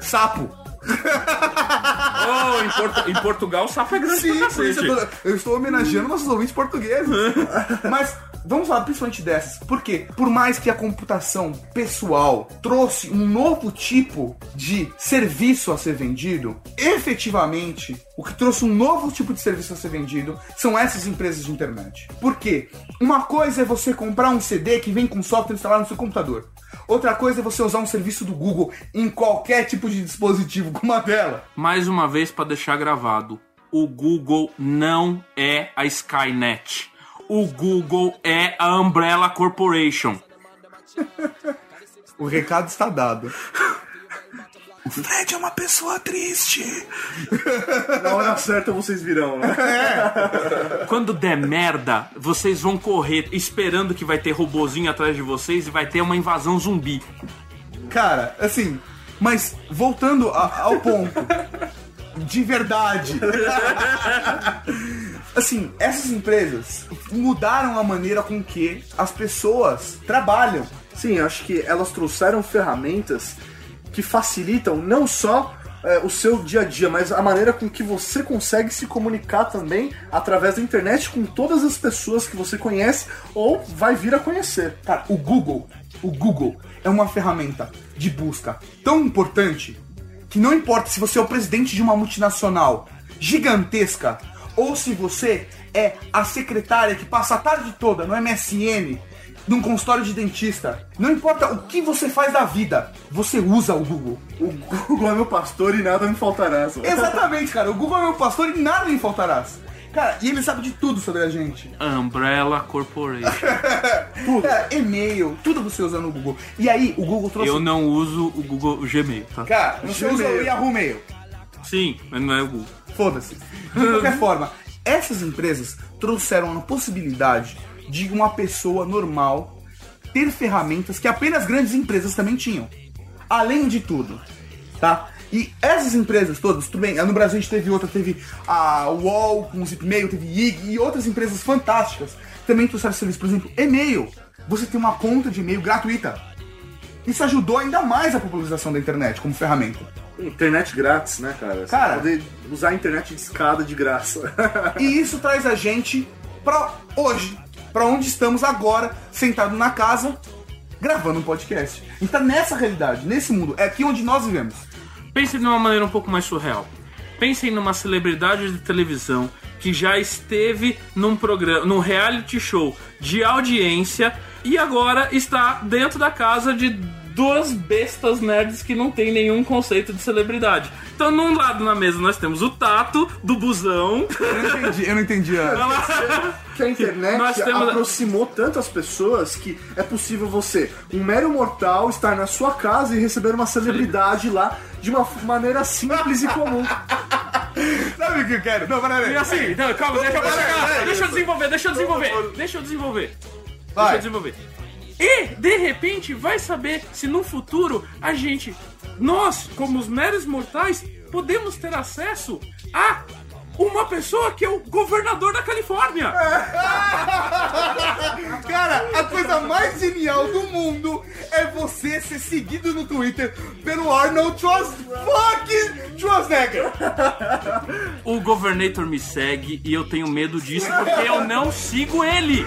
B: Sapo.
E: Oh, em, Portu- em Portugal o sapo é grande
B: Sim,
E: pra
B: isso
E: cacete.
B: eu, tô- eu estou homenageando nossos ouvintes portugueses. Mas vamos falar principalmente dessas. Por quê? Por mais que a computação pessoal trouxe um novo tipo de serviço a ser vendido, efetivamente, o que trouxe um novo tipo de serviço a ser vendido são essas empresas de internet. Por quê? Uma coisa é você comprar um CD que vem com software instalado no seu computador. Outra coisa é você usar um serviço do Google em qualquer tipo de dispositivo com uma tela.
E: Mais uma vez pra deixar gravado, o Google não é a Skynet. O Google é a Umbrella Corporation.
B: O recado está dado. O Fred é uma pessoa triste.
H: Na hora certa vocês virão, né?
E: Quando der merda, vocês vão correr esperando que vai ter robozinho atrás de vocês e vai ter uma invasão zumbi.
B: Cara, assim, mas voltando a- ao ponto. De verdade. Assim, essas empresas mudaram a maneira com que as pessoas trabalham.
H: Sim, acho que elas trouxeram ferramentas que facilitam não só é, o seu dia a dia, mas a maneira com que você consegue se comunicar também através da internet com todas as pessoas que você conhece ou vai vir a conhecer.
B: Cara, o Google, o Google é uma ferramenta de busca tão importante que não importa se você é o presidente de uma multinacional gigantesca ou se você é a secretária que passa a tarde toda no MSN num consultório de dentista. Não importa o que você faz da vida, você usa o Google.
H: O Google é meu pastor e nada me faltará. só.
B: Exatamente, cara. O Google é meu pastor e nada me faltarás. Cara, e ele sabe de tudo sobre a gente.
E: Umbrella Corporation.
B: Tudo. Cara, e-mail, tudo você usa no Google. E aí, o Google trouxe.
E: Eu não uso o Google o Gmail, tá?
B: Cara, você usa o Yahoo Mail.
E: Sim, mas não é o Google.
B: Foda-se. De qualquer forma, essas empresas trouxeram a possibilidade de uma pessoa normal ter ferramentas que apenas grandes empresas também tinham. Além de tudo, tá? E essas empresas todas, tudo bem, no Brasil a gente teve outra, teve a UOL com o Zipmail, teve IG e outras empresas fantásticas também trouxeram serviço. Por exemplo, e-mail. Você tem uma conta de e-mail gratuita. Isso ajudou ainda mais a popularização da internet como ferramenta.
H: Internet grátis, né, cara? Você
B: Cara.
H: poder usar a internet de escada de graça.
B: E isso traz a gente pra hoje, pra onde estamos agora, sentado na casa, gravando um podcast. Então nessa realidade, nesse mundo, é aqui onde nós vivemos.
E: Pensem de uma maneira um pouco mais surreal. Pensem numa celebridade de televisão que já esteve num programa, num reality show de audiência e agora está dentro da casa de duas bestas nerds que não tem nenhum conceito de celebridade. Então, num lado na mesa nós temos o Tato do busão.
B: Eu não entendi, eu não entendi. a-
H: que a internet
E: Nós temos-
H: aproximou tanto as pessoas que é possível você, um mero mortal, estar na sua casa e receber uma celebridade lá de uma maneira simples e comum.
B: Sabe o que eu quero? Não, peraí.
E: E assim, não, calma, deixa,
B: peraí.
E: deixa eu desenvolver, deixa eu desenvolver, deixa eu desenvolver. Deixa
B: Vai.
E: eu desenvolver. E, de repente, vai saber se no futuro a gente, nós, como os meros mortais, podemos ter acesso a uma pessoa que é o governador da Califórnia.
B: Cara, a coisa mais genial do mundo é você ser seguido no Twitter pelo Arnold Schwarzenegger.
E: O governator me segue e eu tenho medo disso porque eu não sigo ele.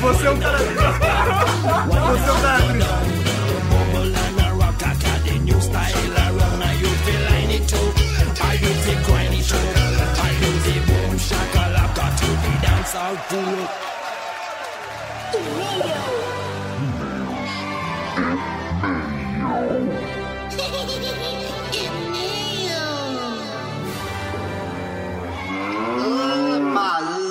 B: Você é um cara. Você é um cara triste. you
G: style around? Are you feel line it too? Are you feel grind it too? Are you feel boom shakalaka to the dance all fool? Mal.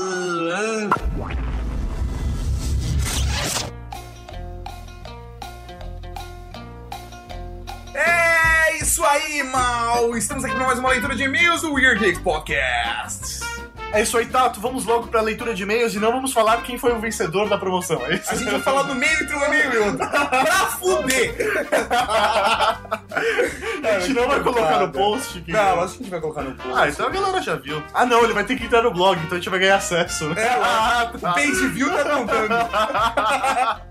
B: Isso aí, mal! Estamos aqui para mais uma leitura de e-mails do Weird Geeks Podcast.
H: É isso aí, Tato. Vamos logo pra leitura de e-mails e não vamos falar quem foi o vencedor da promoção. É isso?
B: A gente vai falar do meio entre um e-mail e outro. Pra fuder!
H: A gente não vai colocar no post. que-
B: Não, acho que a gente vai colocar no post.
H: Ah, então a galera já viu. Ah, não, ele vai ter que entrar no blog, então a gente vai ganhar acesso. né?
B: É,
H: ah,
B: o
H: tá.
B: page view tá contando.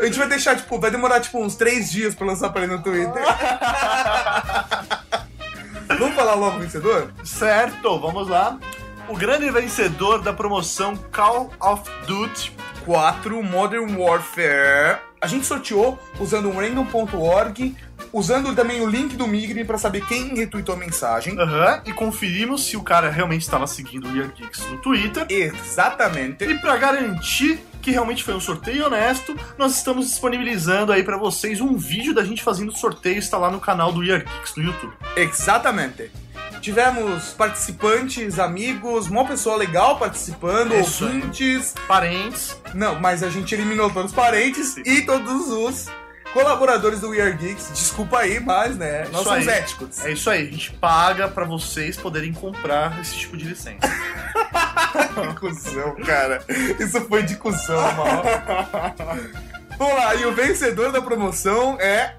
B: A gente vai deixar, tipo, vai demorar tipo uns três dias pra lançar pra ele no Twitter. Vamos falar logo o vencedor?
H: Certo, vamos lá. O grande vencedor da promoção Call of Duty
B: 4 Modern Warfare. A gente sorteou usando um random.org, usando também o link do Migre pra saber quem retweetou a mensagem.
H: Aham, e conferimos se o cara realmente estava seguindo o Weird Geeks no Twitter.
B: Exatamente.
H: E pra garantir que realmente foi um sorteio honesto, nós estamos disponibilizando aí pra vocês um vídeo da gente fazendo sorteio, está lá no canal do Weird Geeks no YouTube.
B: Exatamente. Tivemos participantes, amigos, uma pessoa legal participando,
H: Isso aí.
B: ouvintes.
H: Parentes,
B: Não, mas a gente eliminou todos os parentes e todos os colaboradores do We Are Geeks. Desculpa aí, mas, né, nós
H: Isso
B: somos
H: aí.
B: éticos.
H: é isso aí, a gente paga pra vocês poderem comprar esse tipo de licença.
B: Que cuzão, cara. Isso foi de cuzão, mal. Vamos lá, e o vencedor da promoção é.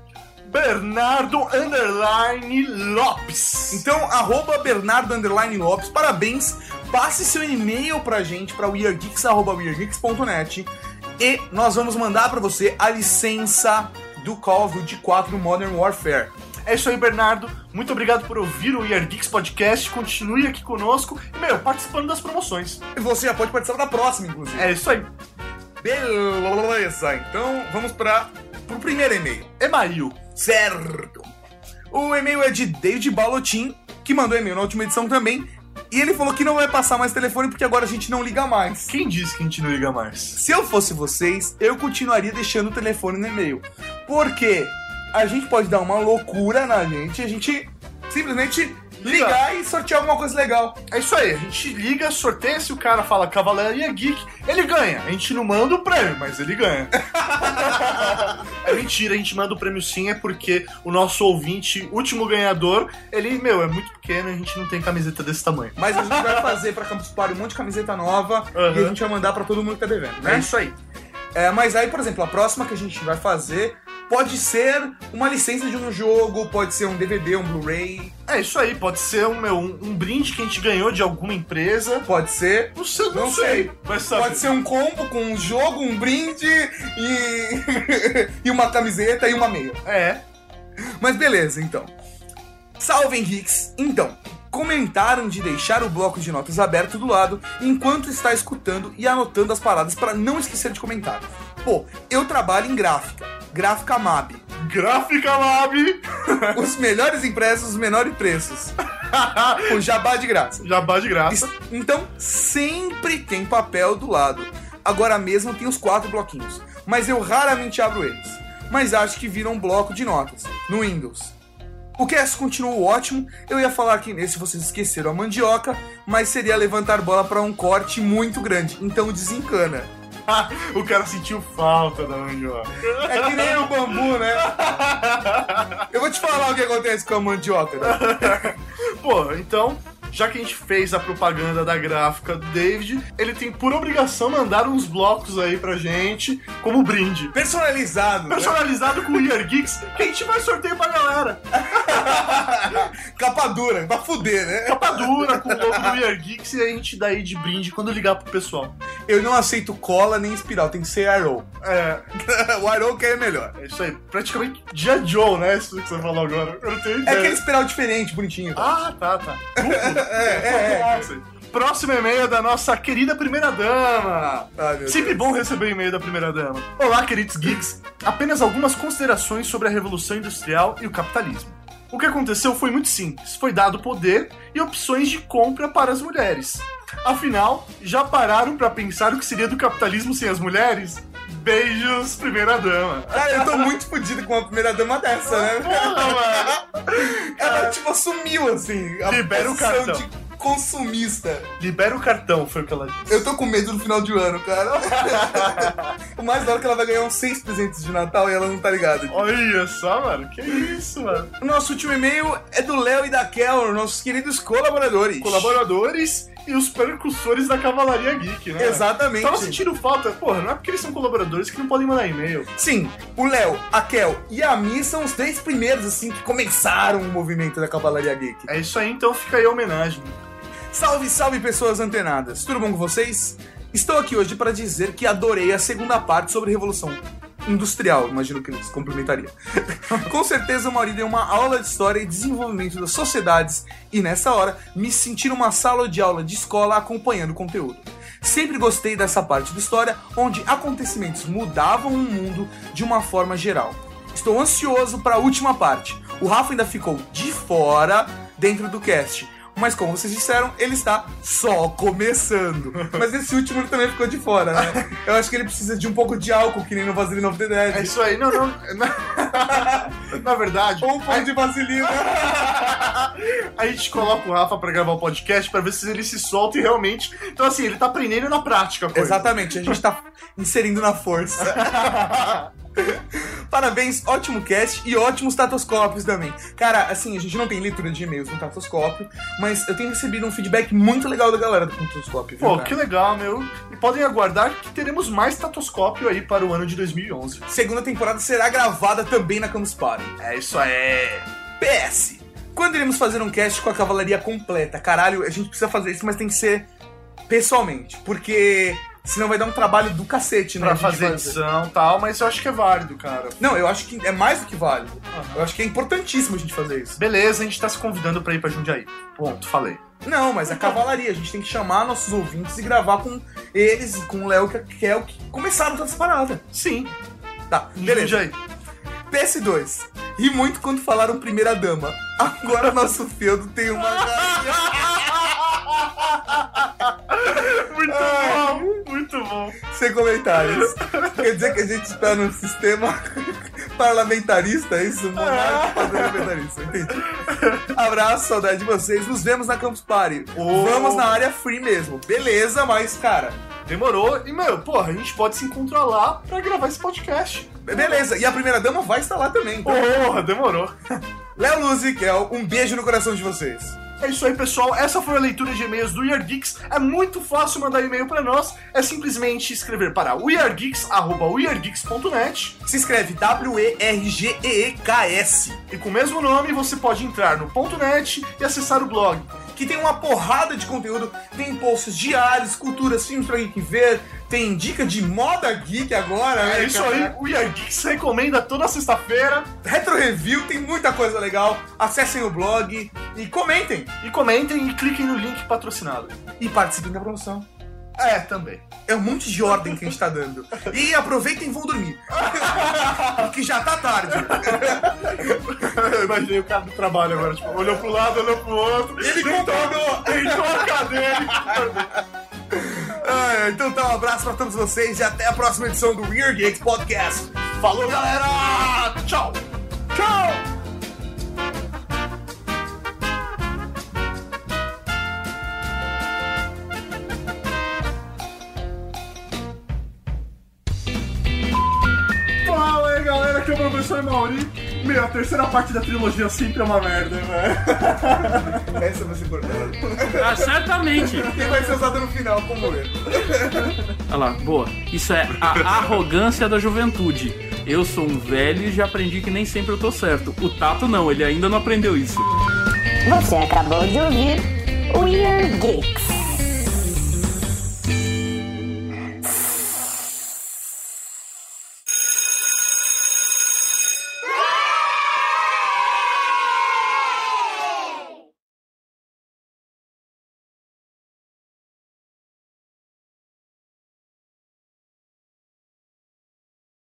H: Bernardo Underline Lopes.
B: Então, arroba Bernardo Underline Lopes, parabéns. Passe seu e-mail pra gente, pra weirdgeeks.weirdgeeks.net. E nós vamos mandar pra você a licença do Call of Duty 4 Modern Warfare.
H: É isso aí, Bernardo. Muito obrigado por ouvir o Year Geeks Podcast. Continue aqui conosco e, meu, participando das promoções.
B: E você já pode participar da próxima, inclusive.
H: É isso aí.
B: Beleza, então vamos para o primeiro e-mail.
H: Email.
B: Certo. O e-mail é de David Balotin, que mandou e-mail na última edição também. E ele falou que não vai passar mais telefone porque agora a gente não liga mais.
H: Quem disse que a gente não liga mais?
B: Se eu fosse vocês, eu continuaria deixando o telefone no e-mail. Porque a gente pode dar uma loucura na gente e a gente simplesmente
H: Liga.
B: ligar e sortear alguma coisa legal.
H: É isso aí, a gente liga, sorteia, se o cara fala Cavalaria Geek, ele ganha. A gente não manda o prêmio, mas ele ganha. é mentira, a gente manda o prêmio sim, é porque o nosso ouvinte, último ganhador, ele, meu, é muito pequeno, a gente não tem camiseta desse tamanho.
B: Mas a gente vai fazer pra Campus Party um monte de camiseta nova
H: Aham.
B: e a gente vai mandar pra todo mundo que tá devendo, né?
H: É isso aí.
B: É, mas aí, por exemplo, a próxima que a gente vai fazer pode ser uma licença de um jogo, pode ser um DVD, um Blu-ray,
H: É isso aí, pode ser um, meu, um, um brinde que a gente ganhou de alguma empresa.
B: pode ser.
H: Não sei, não,
B: Não
H: sei.
B: sei. Pode ser um combo com um jogo, um brinde e, e uma camiseta e uma meia.
H: É.
B: Mas beleza, então. Salve Henriques! Então, comentaram de deixar o bloco de notas aberto do lado enquanto está escutando e anotando as paradas para não esquecer de comentar. Pô, eu trabalho em gráfica, gráfica MAB.
H: Gráfica Lab.
B: Os melhores impressos, os menores preços. o jabá de graça.
H: Jabá de graça.
B: Então, sempre tem papel do lado. Agora mesmo tem os quatro bloquinhos, mas eu raramente abro eles. Mas acho que viram um bloco de notas, no Windows. O cast continuou ótimo, eu ia falar que nesse vocês esqueceram a mandioca, mas seria levantar bola para um corte muito grande, então desencana.
H: o cara sentiu falta da mandioca.
B: É que nem o bambu, né? Eu vou te falar o que acontece com a mandioca, né?
H: Pô, então, já que a gente fez a propaganda da gráfica do David, ele tem por obrigação mandar uns blocos aí pra gente como brinde.
B: Personalizado. né?
H: Personalizado com o Year Geeks, que a gente vai sorteio pra galera.
B: Capa dura, pra fuder, né?
H: Capa dura com o logo do Year Geeks e a gente dá aí de brinde quando ligar pro pessoal.
B: Eu não aceito cola nem espiral, tem que ser arrow.
H: É,
B: o arrow que é melhor.
H: é isso aí. Praticamente Dia Joe, né? Isso que você falou agora. Eu não tenho
B: É
H: ideia.
B: aquele espiral diferente, bonitinho.
H: Ah, tá, tá.
B: É, é.
H: Próximo e-mail é da nossa querida primeira dama.
B: Ai,
H: Sempre
B: Deus.
H: bom receber e-mail da primeira dama. Olá, queridos geeks. Apenas algumas considerações sobre a Revolução Industrial e o capitalismo. O que aconteceu foi muito simples. Foi dado poder e opções de compra para as mulheres. Afinal, já pararam para pensar o que seria do capitalismo sem as mulheres? Beijos, primeira dama.
B: Cara, eu tô muito fodido com uma primeira dama dessa, né?
H: Porra, mano.
B: Ela, tipo, assumiu, assim,
H: Libera o cartão.
B: de consumista.
H: Libera o cartão, foi o que ela disse.
B: Eu tô com medo no final de ano, cara. o mais da hora é que ela vai ganhar uns seis presentes de Natal e ela não tá ligada.
H: Olha só, mano. Que isso, mano.
B: O nosso último e-mail é do Léo e da Kel, nossos queridos colaboradores.
H: Colaboradores e os percussores da Cavalaria Geek, né?
B: Exatamente.
H: Tava sentindo falta. Porra, não é porque eles são colaboradores que não podem mandar e-mail.
B: Sim, o Léo, a Kel e a Mi são os três primeiros, assim, que começaram o movimento da Cavalaria Geek.
H: É isso aí, então fica aí a homenagem.
B: Salve, salve pessoas antenadas! Tudo bom com vocês? Estou aqui hoje para dizer que adorei a segunda parte sobre Revolução Industrial, imagino que eles complementariam. com certeza o Mauri deu uma aula de história e desenvolvimento das sociedades e nessa hora me senti numa sala de aula de escola acompanhando o conteúdo. Sempre gostei dessa parte da história onde acontecimentos mudavam o mundo de uma forma geral. Estou ansioso para a última parte. O Rafa ainda ficou de fora dentro do cast. Mas como vocês disseram, ele está só começando. Mas esse último ele também ficou de fora, né? Eu acho que ele precisa de um pouco de álcool, que nem no Vaselina of the
H: É
B: Dead.
H: isso aí, não, não. Na, na verdade,
B: Ou um pouco de vaselina.
H: a gente coloca o Rafa pra gravar o podcast pra ver se ele se solta e realmente. Então, assim, ele tá aprendendo na prática coisa.
B: Exatamente, a gente tá inserindo na força. Parabéns, ótimo cast e ótimos tatoscópios também. Cara, assim, a gente não tem leitura de e-mails no tatoscópio, mas eu tenho recebido um feedback muito legal da galera do tatoscópio. viu,
H: Pô,
B: cara?
H: que legal, meu. E podem aguardar que teremos mais tatoscópio aí para o ano de 2011.
B: Segunda temporada será gravada também na Campus Party.
H: É isso aí.
B: PS. Quando iremos fazer um cast com a cavalaria completa? Caralho, a gente precisa fazer isso, mas tem que ser pessoalmente. Porque Senão vai dar um trabalho do cacete, né?
H: Pra fazer edição e tal, mas eu acho que é válido, cara.
B: Não, eu acho que é mais do que válido. Eu acho que é importantíssimo a gente fazer isso.
H: Beleza, a gente tá se convidando pra ir pra Jundiaí. Ponto, falei.
B: Não, mas é cavalaria. A gente tem que chamar nossos ouvintes e gravar com eles e com o Léo, que que é o que começaram toda essa parada.
H: Sim,
B: Tá, beleza.
H: Jundiaí.
B: PS2. Ri muito quando falaram primeira dama. Agora nosso feudo tem uma
H: Muito bom, muito bom.
B: Sem comentários. Quer dizer que a gente está num sistema parlamentarista, é isso? Monarca parlamentarista, entendi. Abraço, saudade de vocês. Nos vemos na Campus Party. Vamos na área free mesmo. Beleza, mas, cara,
H: Demorou. E, meu, porra, a gente pode se encontrar lá pra gravar esse podcast.
B: beleza. E a primeira dama vai estar lá também. Então.
H: Porra, demorou.
B: Léo Luzikel, um beijo no coração de vocês.
H: É isso aí, pessoal. Essa foi a leitura de e-mails do We Are Geeks. É muito fácil mandar e-mail pra nós. É simplesmente escrever para weargeeks.weargeeks.net
B: Se escreve W-E-R-G-E-E-K-S.
H: e com o mesmo nome você pode entrar no .net e acessar o blog.
B: Que tem uma porrada de conteúdo. Tem posts diários, culturas, filmes pra geek ver. Tem dica de moda geek agora, né?
H: É isso aí, o Are Geeks recomenda toda sexta-feira.
B: Retro Review, tem muita coisa legal. Acessem o blog e comentem.
H: E comentem e cliquem no link patrocinado.
B: E participem da promoção.
H: É, também.
B: É um monte de ordem que a gente tá dando. E aproveitem e vão dormir. Porque já tá tarde.
H: Eu imaginei o cara do trabalho agora, tipo, olhou pro lado, olhou pro outro.
B: Ele concordou.
H: Deitou a cadeira.
B: Ah, então tá, um abraço pra todos vocês e até a próxima edição do Weird Geeks Podcast. Falou, galera!
H: Tchau.
B: Tchau!
H: Professor Mauri. Meu, a terceira parte da trilogia sempre é uma merda, velho.
B: Essa vai ser cortada.
E: Ah, certamente.
B: E vai ser usada no final como erro.
E: Olha lá, boa. Isso é a arrogância da juventude. Eu sou um velho e já aprendi que nem sempre eu tô certo. O Tato não, ele ainda não aprendeu isso.
A: Você acabou de ouvir Weird Geeks.